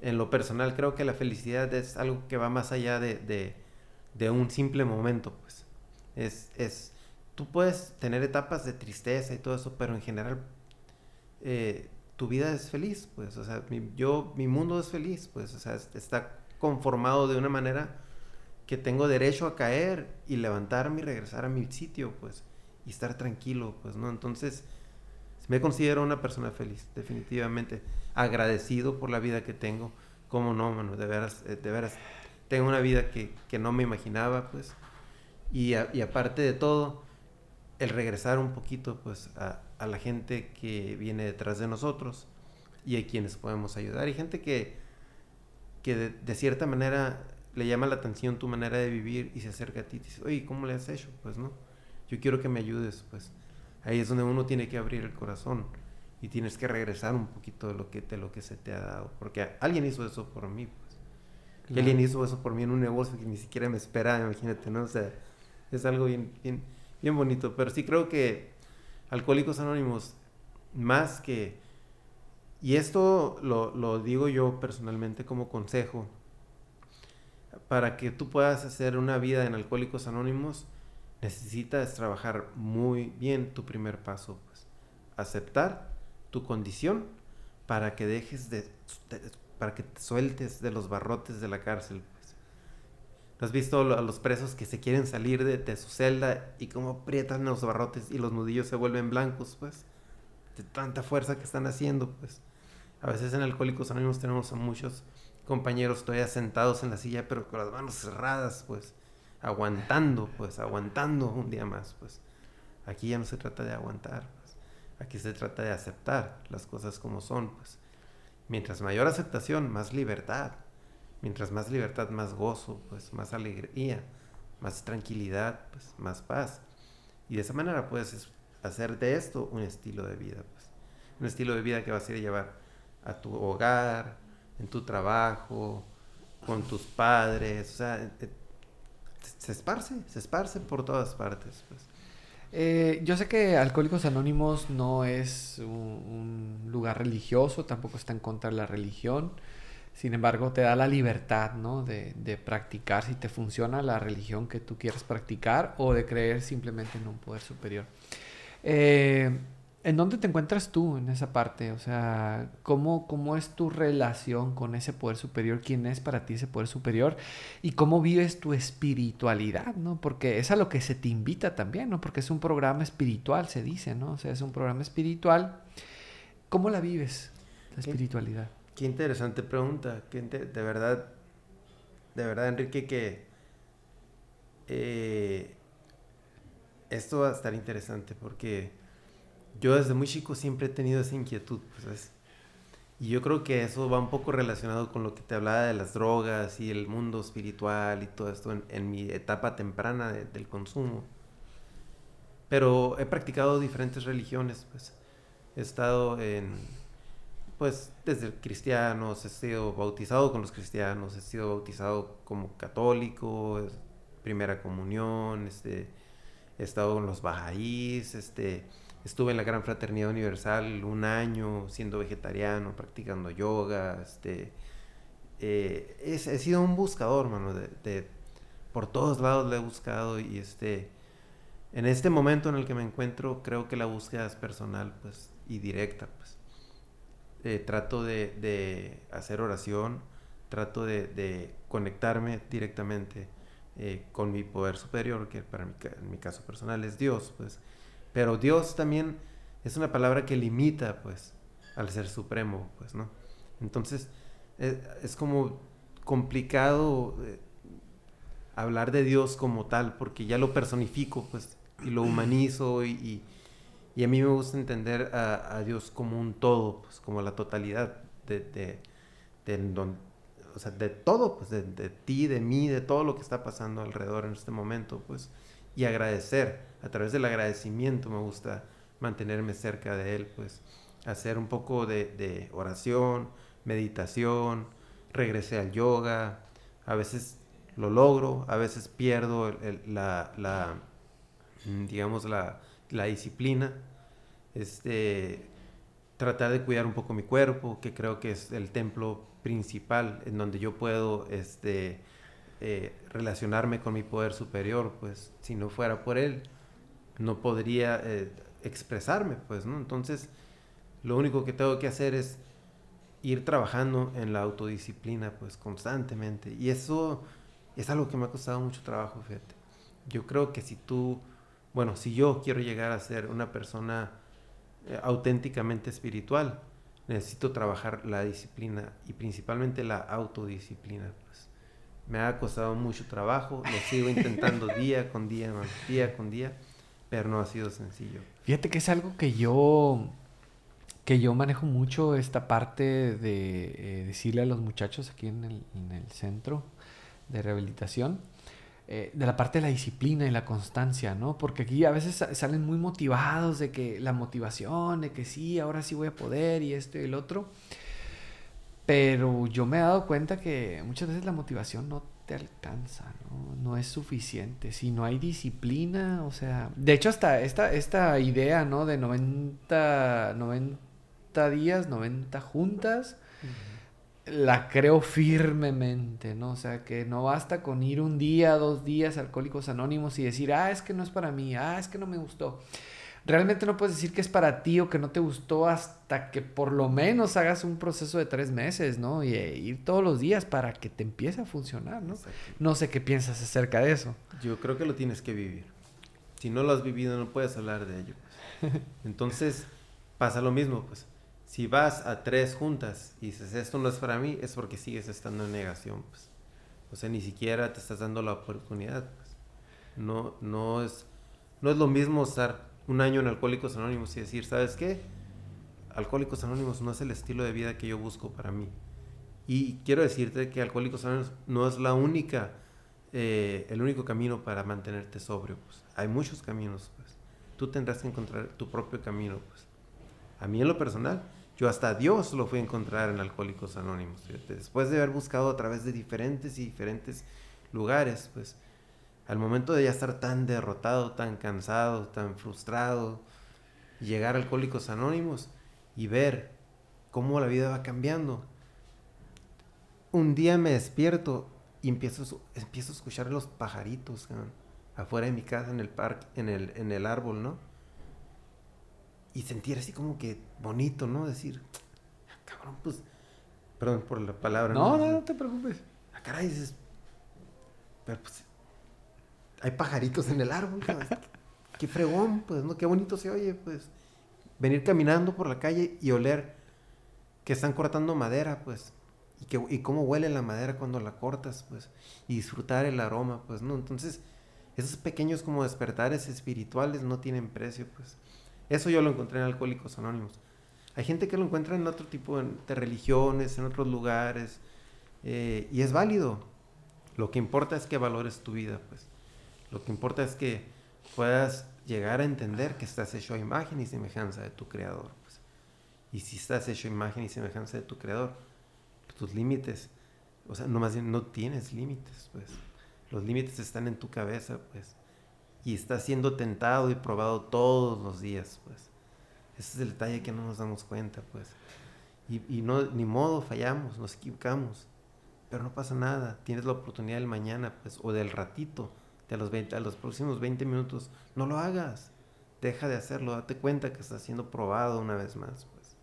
en lo personal creo que la felicidad es algo que va más allá de, de, un simple momento, pues. Es, es, tú puedes tener etapas de tristeza y todo eso, pero en general eh, tu vida es feliz, pues, o sea, mi, yo, mi mundo es feliz, pues, o sea, está conformado de una manera que tengo derecho a caer y levantarme y regresar a mi sitio, pues, y estar tranquilo, pues, ¿no? Entonces, me considero una persona feliz, definitivamente, agradecido por la vida que tengo, como no, mano, de veras, eh, de veras, tengo una vida que, que no me imaginaba, pues, y, y, aparte de todo, el regresar un poquito, pues, a, a la gente que viene detrás de nosotros y a quienes podemos ayudar, y gente que, que de, de cierta manera le llama la atención tu manera de vivir y se acerca a ti y dice, oye, ¿cómo le has hecho? Pues no, yo quiero que me ayudes, pues ahí es donde uno tiene que abrir el corazón y tienes que regresar un poquito de lo que, de lo que se te ha dado, porque alguien hizo eso por mí, pues. Alguien hizo eso por mí en un negocio que ni siquiera me esperaba, imagínate, ¿no? O sea, es algo bien, bien, bien bonito, pero sí creo que Alcohólicos Anónimos, más que... Y esto lo, lo digo yo personalmente como consejo, para que tú puedas hacer una vida en Alcohólicos Anónimos, necesitas trabajar muy bien tu primer paso, pues. Aceptar tu condición para que dejes de, para que te sueltes de los barrotes de la cárcel, pues. ¿Has visto a los presos que se quieren salir de, su celda y cómo aprietan los barrotes y los nudillos se vuelven blancos, pues? De tanta fuerza que están haciendo, pues. A veces en Alcohólicos Anónimos tenemos a muchos compañeros todavía sentados en la silla, pero con las manos cerradas, pues, aguantando, pues, aguantando un día más, pues. Aquí ya no se trata de aguantar, pues. Aquí se trata de aceptar las cosas como son, pues. Mientras mayor aceptación, más libertad. Mientras más libertad, más gozo, pues, más alegría, más tranquilidad, pues, más paz. Y de esa manera puedes hacer de esto un estilo de vida, pues. Un estilo de vida que vas a ir a llevar a tu hogar, en tu trabajo, con tus padres, o sea, se esparce, se esparce por todas partes. Pues. Eh, yo sé que Alcohólicos Anónimos no es un, lugar religioso, tampoco está en contra de la religión. Sin embargo, te da la libertad, ¿no? De, de, practicar si te funciona la religión que tú quieres practicar o de creer simplemente en un poder superior. Eh, ¿En dónde te encuentras tú en esa parte? O sea, ¿cómo, ¿cómo es tu relación con ese poder superior? ¿Quién es para ti ese poder superior? ¿Y cómo vives tu espiritualidad? ¿no? Porque es a lo que se te invita también, ¿no? Porque es un programa espiritual, se dice, ¿no? O sea, es un programa espiritual. ¿Cómo la vives, la espiritualidad? Qué interesante pregunta. de verdad, de verdad, Enrique, que eh, esto va a estar interesante porque yo desde muy chico siempre he tenido esa inquietud, pues, Y yo creo que eso va un poco relacionado con lo que te hablaba de las drogas y el mundo espiritual y todo esto en, mi etapa temprana del consumo. Pero he practicado diferentes religiones, pues. He estado en, pues, desde cristianos, he sido bautizado con los cristianos, he sido bautizado como católico, primera comunión, este, he estado con los bahá'ís, este Estuve en la Gran Fraternidad Universal un año siendo vegetariano, practicando yoga. Este, eh, he, sido un buscador, mano. De, por todos lados le he buscado y este, en este momento en el que me encuentro, creo que la búsqueda es personal pues, y directa. Pues. Eh, trato de, hacer oración, trato de, conectarme directamente eh, con mi poder superior, que para en mi caso personal es Dios. Pues pero Dios también es una palabra que limita, pues, al ser supremo, pues, ¿no? Entonces, eh, es, como complicado eh, hablar de Dios como tal, porque ya lo personifico, pues, y lo humanizo, y, y, a mí me gusta entender a, Dios como un todo, pues, como la totalidad de, de, o sea, de todo, pues, de ti, de mí, de todo lo que está pasando alrededor en este momento, pues, y agradecer. A través del agradecimiento me gusta mantenerme cerca de Él, pues hacer un poco de, oración, meditación, regresé al yoga, a veces lo logro, a veces pierdo la, mm, digamos, la la disciplina, este, tratar de cuidar un poco mi cuerpo, que creo que es el templo principal en donde yo puedo este, eh, relacionarme con mi poder superior, pues si no fuera por él, no podría eh, expresarme, pues, ¿no? Entonces, lo único que tengo que hacer es ir trabajando en la autodisciplina, pues, constantemente. Y eso es algo que me ha costado mucho trabajo, fíjate. Yo creo que si tú, bueno, si yo quiero llegar a ser una persona eh, auténticamente espiritual, necesito trabajar la disciplina y principalmente la autodisciplina, pues. Me ha costado mucho trabajo, lo sigo intentando día con día, día con día, pero no ha sido sencillo. Fíjate que es algo que yo que yo manejo mucho esta parte de eh, decirle a los muchachos aquí en el, en el centro de rehabilitación, eh, de la parte de la disciplina y la constancia, ¿no? Porque aquí a veces salen muy motivados de que la motivación, de que sí, ahora sí voy a poder y esto y el otro. Pero yo me he dado cuenta que muchas veces la motivación no te alcanza, ¿no? No es suficiente. Si no hay disciplina, o sea... De hecho, hasta esta, esta idea, ¿no? De 90, 90 días, 90 juntas, la creo firmemente, ¿no? O sea, que no basta con ir un día, dos días a Alcohólicos Anónimos y decir, ah, es que no es para mí, ah, es que no me gustó realmente no puedes decir que es para ti o que no te gustó hasta que por lo menos hagas un proceso de tres meses, ¿no? Y eh, ir todos los días para que te empiece a funcionar, ¿no? No sé qué piensas acerca de eso. Yo creo que lo tienes que vivir. Si no lo has vivido, no puedes hablar de ello. Pues. Entonces, pasa lo mismo, pues. Si vas a tres juntas y dices, esto no es para mí, es porque sigues estando en negación, pues. O sea, ni siquiera te estás dando la oportunidad, pues. No, no es, no es lo mismo estar un año en Alcohólicos Anónimos y decir, ¿sabes qué? Alcohólicos Anónimos no es el estilo de vida que yo busco para mí. Y quiero decirte que Alcohólicos Anónimos no es la única, eh, el único camino para mantenerte sobrio. Pues. Hay muchos caminos, pues. Tú tendrás que encontrar tu propio camino, pues. A mí en lo personal, yo hasta Dios lo fui a encontrar en Alcohólicos Anónimos. Después de haber buscado a través de diferentes y diferentes lugares, pues al momento de ya estar tan derrotado, tan cansado, tan frustrado, llegar a Alcohólicos Anónimos y ver cómo la vida va cambiando. Un día me despierto y empiezo, empiezo a escuchar los pajaritos afuera de mi casa, en el parque, en el, en el árbol, ¿no? Y sentir así como que bonito, ¿no? Decir, cabrón, pues, perdón por la palabra. No, no, no, te preocupes. Ah, caray, dices, pero pues hay pajaritos en el árbol. Qué fregón, pues, ¿no? Qué bonito se oye, pues. Venir caminando por la calle y oler que están cortando madera, pues. Y, y cómo huele la madera cuando la cortas, pues. Y disfrutar el aroma, pues, ¿no? Entonces, esos pequeños como despertares espirituales no tienen precio, pues. Eso yo lo encontré en Alcohólicos Anónimos. Hay gente que lo encuentra en otro tipo de religiones, en otros lugares, eh, y es válido. Lo que importa es que valores tu vida, pues. Lo que importa es que puedas llegar a entender que estás hecho a imagen y semejanza de tu creador. Pues. Y si estás hecho a imagen y semejanza de tu creador, tus límites, o sea, no más bien no tienes límites, pues. Los límites están en tu cabeza, pues. Y estás siendo tentado y probado todos los días, pues. Ese es el detalle que no nos damos cuenta, pues. Y, y no, ni modo, fallamos, nos equivocamos. Pero no pasa nada. Tienes la oportunidad del mañana, pues, o del ratito de los, 20, a los próximos 20 minutos, no lo hagas. Deja de hacerlo, date cuenta que está siendo probado una vez más. Pues.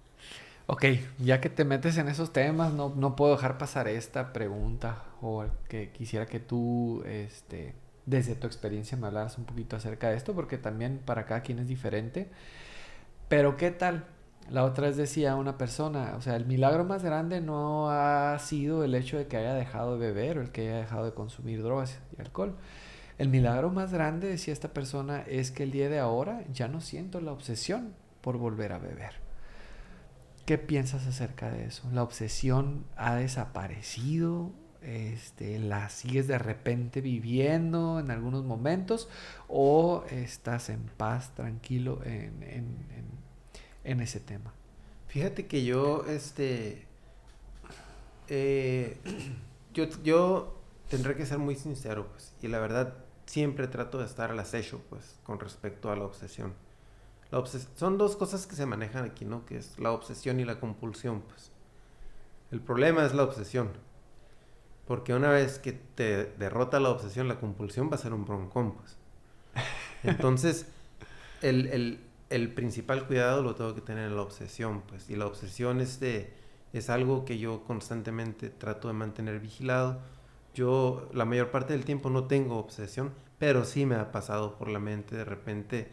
Ok, ya que te metes en esos temas, no, no puedo dejar pasar esta pregunta o que quisiera que tú, este, desde tu experiencia me hablaras un poquito acerca de esto, porque también para cada quien es diferente. Pero ¿qué tal? La otra vez decía una persona, o sea, el milagro más grande no ha sido el hecho de que haya dejado de beber o el que haya dejado de consumir drogas y alcohol, el milagro más grande, decía esta persona, es que el día de ahora ya no siento la obsesión por volver a beber. ¿Qué piensas acerca de eso? ¿La obsesión ha desaparecido? Este, ¿La sigues de repente viviendo en algunos momentos? ¿O estás en paz, tranquilo en, en, ese tema? Fíjate que yo, este, eh, yo, yo tendré que ser muy sincero, pues, y la verdad, siempre trato de estar al acecho, pues, con respecto a la obsesión. La son dos cosas que se manejan aquí, ¿no? Que es la obsesión y la compulsión, pues. El problema es la obsesión. Porque una vez que te derrota la obsesión, la compulsión va a ser un broncón, pues. Entonces, el, el, principal cuidado lo tengo que tener en la obsesión, pues. Y la obsesión es, de, es algo que yo constantemente trato de mantener vigilado. Yo la mayor parte del tiempo no tengo obsesión, pero sí me ha pasado por la mente. De repente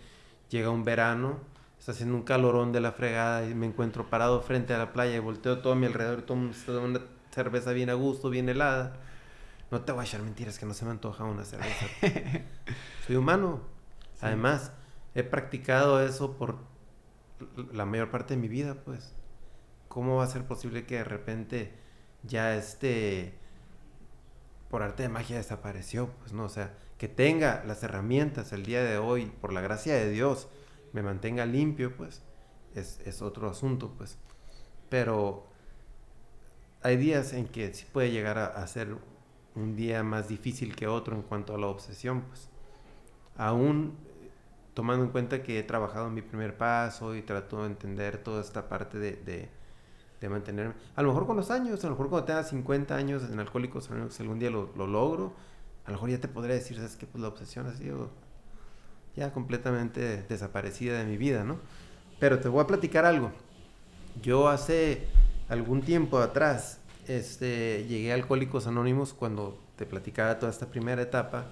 llega un verano, está haciendo un calorón de la fregada y me encuentro parado frente a la playa y volteo todo a mi alrededor y tomo una cerveza bien a gusto, bien helada. No te voy a echar mentiras que no se me antoja una cerveza. Soy humano. Además, he practicado eso por la mayor parte de mi vida, pues. ¿Cómo va a ser posible que de repente ya este por arte de magia desapareció? Pues no, o sea, que tenga las herramientas el día de hoy, por la gracia de Dios, me mantenga limpio, pues, es, otro asunto, pues. Pero hay días en que sí puede llegar a, ser un día más difícil que otro en cuanto a la obsesión, pues. Aún tomando en cuenta que he trabajado en mi primer paso y trato de entender toda esta parte de, de mantenerme. A lo mejor con los años, a lo mejor cuando tenga 50 años en Alcohólicos Anónimos, algún día lo, lo, logro, a lo mejor ya te podría decir, ¿sabes qué? Pues la obsesión ha sido ya completamente desaparecida de mi vida, ¿no? Pero te voy a platicar algo. Yo hace algún tiempo atrás este, llegué a Alcohólicos Anónimos cuando te platicaba toda esta primera etapa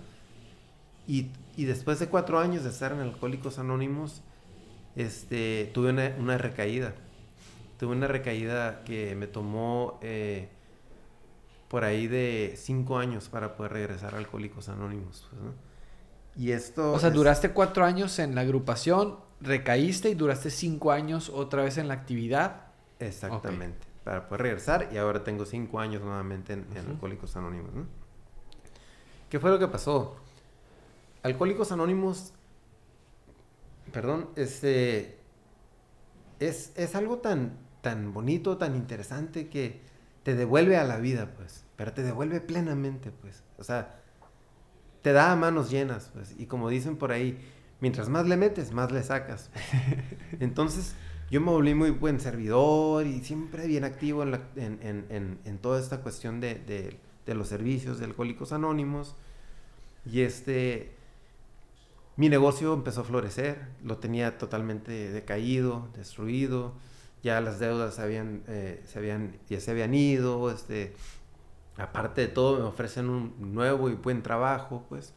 y, y, después de cuatro años de estar en Alcohólicos Anónimos, este, tuve una, una recaída. Tuve una recaída que me tomó eh, por ahí de cinco años para poder regresar a Alcohólicos Anónimos. Pues, ¿no? Y esto... O sea, duraste cuatro años en la agrupación, recaíste y duraste cinco años otra vez en la actividad. Exactamente. Okay. Para poder regresar y ahora tengo cinco años nuevamente en, uh -huh. Alcohólicos Anónimos. ¿no? ¿Qué fue lo que pasó? Alcohólicos Anónimos, perdón, este, es, es algo tan, tan bonito, tan interesante que te devuelve a la vida, pues, pero te devuelve plenamente, pues, o sea, te da a manos llenas, pues, y como dicen por ahí, mientras más le metes, más le sacas. Entonces, yo me volví muy buen servidor y siempre bien activo en, la, en, en, en, en toda esta cuestión de, de, de los servicios de Alcohólicos Anónimos. Y este, mi negocio empezó a florecer, lo tenía totalmente decaído, destruido, ya las deudas habían, eh, se habían, ya se habían ido, este, aparte de todo me ofrecen un nuevo y buen trabajo, pues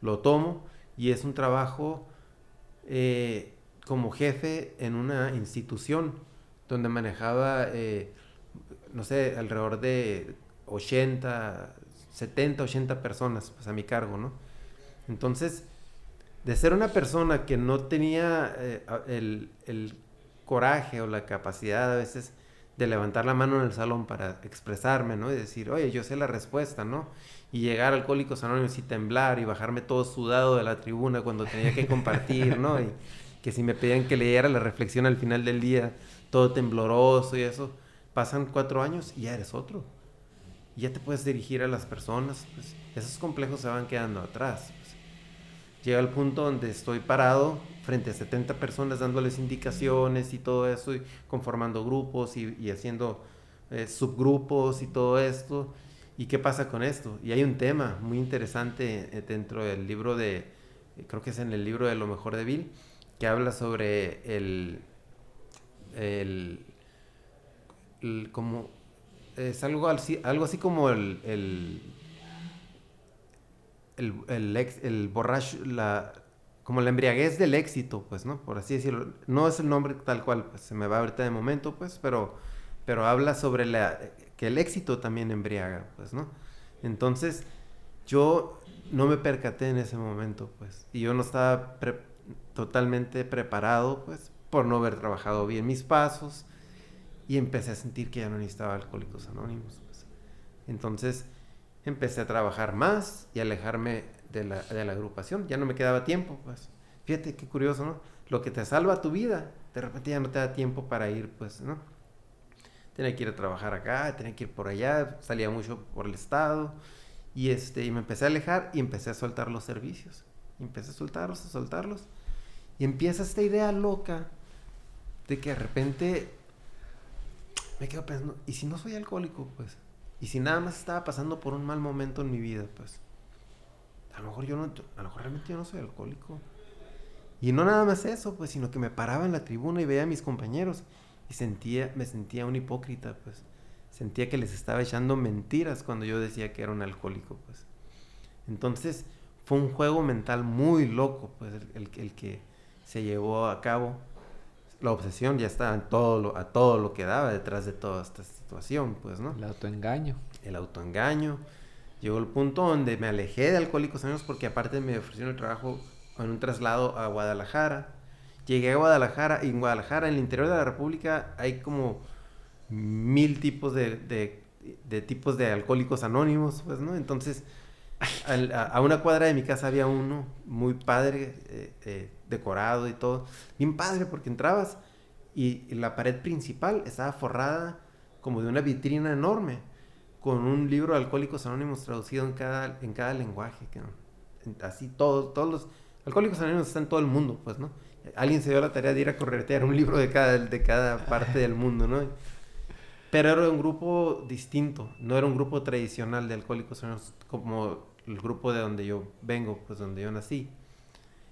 lo tomo y es un trabajo eh, como jefe en una institución donde manejaba, eh, no sé, alrededor de 80, 70, 80 personas pues, a mi cargo, ¿no? Entonces, de ser una persona que no tenía el, coraje o la capacidad a veces de levantar la mano en el salón para expresarme, ¿no? Y decir, oye, yo sé la respuesta, ¿no? Y llegar Alcohólicos Anónimos y temblar y bajarme todo sudado de la tribuna cuando tenía que compartir, ¿no? Y que si me pedían que leyera la reflexión al final del día, todo tembloroso y eso, pasan cuatro años y ya eres otro. Ya te puedes dirigir a las personas, pues esos complejos se van quedando atrás llega al punto donde estoy parado frente a 70 personas dándoles indicaciones y todo eso, y conformando grupos y, y haciendo eh, subgrupos y todo esto. ¿Y qué pasa con esto? Y hay un tema muy interesante eh, dentro del libro de, eh, creo que es en el libro de Lo mejor de Bill, que habla sobre el, el, como, es algo así, algo así como el el, el, ex, el borracho, la, como la embriaguez del éxito, pues, ¿no? Por así decirlo. No es el nombre tal cual, pues, se me va ahorita de momento, pues, pero, pero habla sobre la, que el éxito también embriaga, pues, ¿no? Entonces, yo no me percaté en ese momento, pues, y yo no estaba pre totalmente preparado, pues, por no haber trabajado bien mis pasos, y empecé a sentir que ya no necesitaba alcohólicos anónimos, pues. Entonces, empecé a trabajar más y alejarme de la, de la, agrupación. Ya no me quedaba tiempo, pues. Fíjate qué curioso, ¿no? Lo que te salva tu vida, de repente ya no te da tiempo para ir, pues, ¿no? Tenía que ir a trabajar acá, tenía que ir por allá, salía mucho por el estado. Y, este, y me empecé a alejar y empecé a soltar los servicios. Empecé a soltarlos, a soltarlos. Y empieza esta idea loca de que de repente me quedo pensando, ¿y si no soy alcohólico, pues? ¿Y si nada más estaba pasando por un mal momento en mi vida, pues? A lo mejor yo no, a lo mejor realmente yo no soy alcohólico. Y no nada más eso, pues, sino que me paraba en la tribuna y veía a mis compañeros y sentía, me sentía un hipócrita, pues. Sentía que les estaba echando mentiras cuando yo decía que era un alcohólico, pues. Entonces, fue un juego mental muy loco, pues, el, el que se llevó a cabo la obsesión ya estaba en todo lo, a todo lo que daba detrás de toda esta situación, pues, ¿no? El autoengaño. El autoengaño. Llegó el punto donde me alejé de Alcohólicos Anónimos porque aparte me ofrecieron el trabajo en un traslado a Guadalajara. Llegué a Guadalajara y en Guadalajara, en el interior de la República, hay como mil tipos de, de, tipos de alcohólicos anónimos, pues, ¿no? Entonces, a, una cuadra de mi casa había uno muy padre, eh, eh, decorado y todo. Bien padre porque entrabas y, la pared principal estaba forrada como de una vitrina enorme con un libro de Alcohólicos Anónimos traducido en cada, en cada lenguaje. Que, así todos, todos los Alcohólicos Anónimos están en todo el mundo, pues, ¿no? Alguien se dio la tarea de ir a corretear un libro de cada, de cada parte del mundo, ¿no? Pero era un grupo distinto, no era un grupo tradicional de Alcohólicos Anónimos como el grupo de donde yo vengo, pues donde yo nací.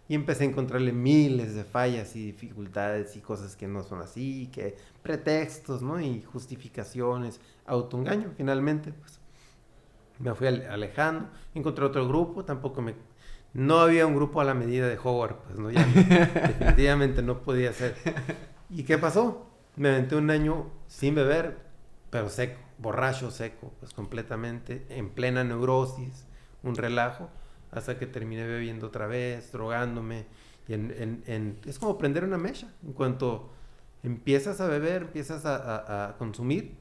Y empecé a encontrarle miles de fallas y dificultades y cosas que no son así, que pretextos, ¿no? Y justificaciones, autoengaño, finalmente, pues. Me fui alejando, encontré otro grupo, tampoco me... No había un grupo a la medida de Howard, pues, ¿no? Ya, definitivamente no podía ser. ¿Y qué pasó? Me aventé un año sin beber, pero seco, borracho seco, pues completamente, en plena neurosis, un relajo hasta que terminé bebiendo otra vez, drogándome. Y en, es como prender una mecha. En cuanto empiezas a beber, empiezas a, consumir,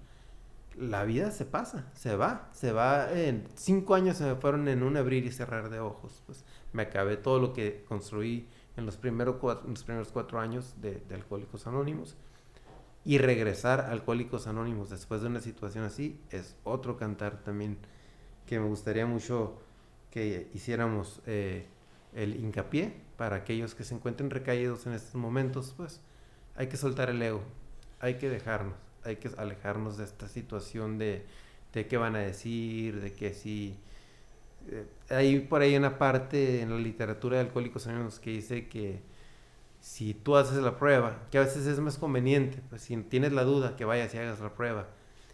la vida se pasa, se va, se va. En cinco años se me fueron en un abrir y cerrar de ojos. Pues me acabé todo lo que construí en los primeros cuatro, los primeros cuatro años de, de Alcohólicos Anónimos. Y regresar a Alcohólicos Anónimos después de una situación así es otro cantar también que me gustaría mucho hiciéramos eh, el hincapié para aquellos que se encuentren recaídos en estos momentos, pues hay que soltar el ego, hay que dejarnos, hay que alejarnos de esta situación de, de qué van a decir, de que si... Eh, hay por ahí una parte en la literatura de Alcohólicos Anónimos que dice que si tú haces la prueba, que a veces es más conveniente, pues si tienes la duda, que vayas y hagas la prueba,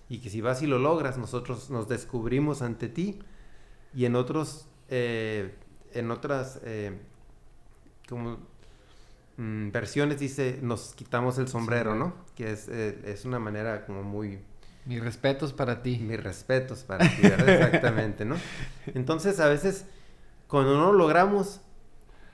y que si vas y lo logras, nosotros nos descubrimos ante ti, y en otros, eh, en otras eh, como mm, versiones dice nos quitamos el sombrero, ¿no? Que es, eh, es una manera como muy... Mis respetos para ti. Mis respetos para ti, Exactamente, ¿no? Entonces a veces cuando no lo logramos,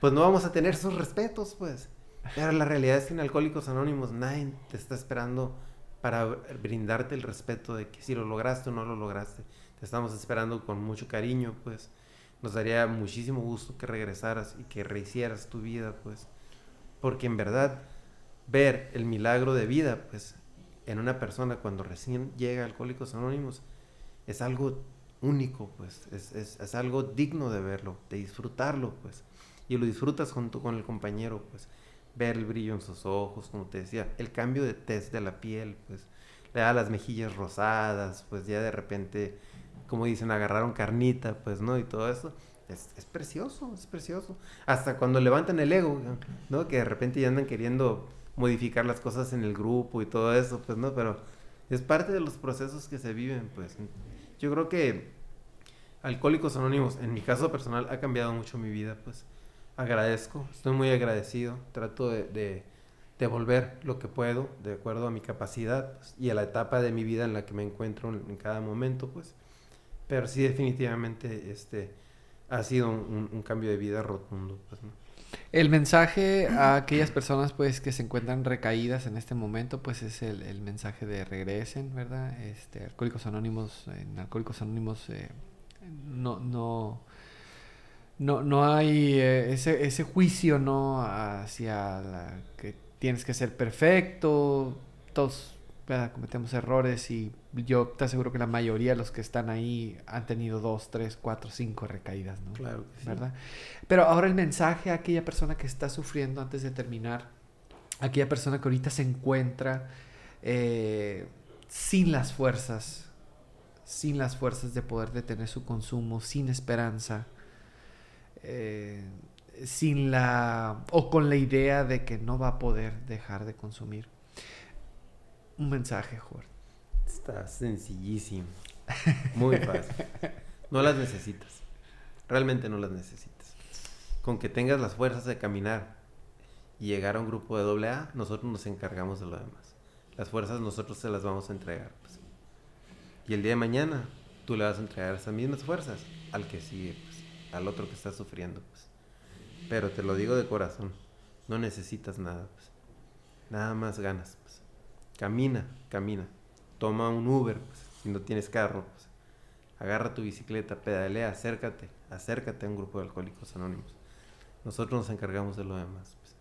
pues no vamos a tener esos respetos, pues. Pero la realidad es que en Alcohólicos Anónimos nadie te está esperando para brindarte el respeto de que si lo lograste o no lo lograste. Te estamos esperando con mucho cariño, pues. Nos daría muchísimo gusto que regresaras y que rehicieras tu vida, pues. Porque en verdad, ver el milagro de vida, pues, en una persona cuando recién llega a Alcohólicos Anónimos, es algo único, pues. Es, es, es algo digno de verlo, de disfrutarlo, pues. Y lo disfrutas junto con el compañero, pues. Ver el brillo en sus ojos, como te decía, el cambio de test de la piel, pues. Le da las mejillas rosadas, pues ya de repente como dicen, agarraron carnita, pues, ¿no? Y todo eso. Es, es, precioso, es precioso. Hasta cuando levantan el ego, ¿no? Que de repente ya andan queriendo modificar las cosas en el grupo y todo eso, pues, ¿no? Pero es parte de los procesos que se viven, pues. Yo creo que Alcohólicos Anónimos, en mi caso personal, ha cambiado mucho mi vida, pues. Agradezco, estoy muy agradecido. Trato de, devolver lo que puedo, de acuerdo a mi capacidad pues, y a la etapa de mi vida en la que me encuentro en cada momento, pues pero sí definitivamente este ha sido un, cambio de vida rotundo. Pues, el mensaje a aquellas personas pues que se encuentran recaídas en este momento pues es el, mensaje de regresen, ¿verdad? Este, Alcohólicos Anónimos, en Alcohólicos Anónimos eh, no, no, no, no hay eh, ese, ese juicio, ¿no? Hacia que tienes que ser perfecto, todos cometemos errores y yo te aseguro que la mayoría de los que están ahí han tenido dos, tres, cuatro, cinco recaídas, ¿no? Claro que sí. ¿Verdad? Pero ahora el mensaje a aquella persona que está sufriendo antes de terminar, aquella persona que ahorita se encuentra eh, sin las fuerzas, sin las fuerzas de poder detener su consumo, sin esperanza, eh, sin la o con la idea de que no va a poder dejar de consumir un mensaje, Jorge. Está sencillísimo. Muy fácil. No las necesitas. Realmente no las necesitas. Con que tengas las fuerzas de caminar y llegar a un grupo de doble A, nosotros nos encargamos de lo demás. Las fuerzas nosotros se las vamos a entregar. Pues. Y el día de mañana tú le vas a entregar esas mismas fuerzas al que sigue, pues, al otro que está sufriendo. Pues. Pero te lo digo de corazón, no necesitas nada. Pues. Nada más ganas. Camina, camina. Toma un Uber, pues, si no tienes carro. Pues. Agarra tu bicicleta, pedalea, acércate, acércate a un grupo de alcohólicos anónimos. Nosotros nos encargamos de lo demás. Pues.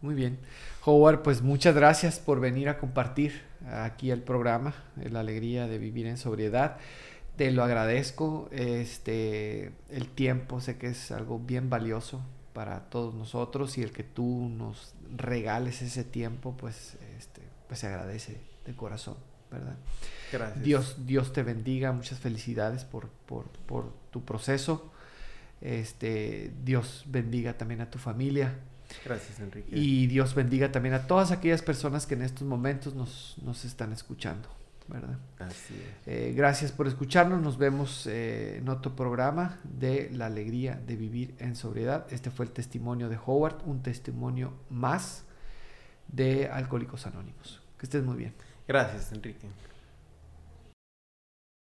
Muy bien. Howard, pues muchas gracias por venir a compartir aquí el programa, la alegría de vivir en sobriedad. Te lo agradezco. Este, el tiempo sé que es algo bien valioso para todos nosotros y el que tú nos regales ese tiempo, pues este, pues se agradece de corazón, ¿verdad? Gracias. Dios, Dios te bendiga, muchas felicidades por, por, por tu proceso. Este, Dios bendiga también a tu familia. Gracias, Enrique. Y Dios bendiga también a todas aquellas personas que en estos momentos nos, nos están escuchando, ¿verdad? Así es. Eh, gracias por escucharnos. Nos vemos eh, en otro programa de La Alegría de Vivir en Sobriedad. Este fue el testimonio de Howard, un testimonio más de Alcohólicos Anónimos. Que estés muy bien. Gracias, Enrique.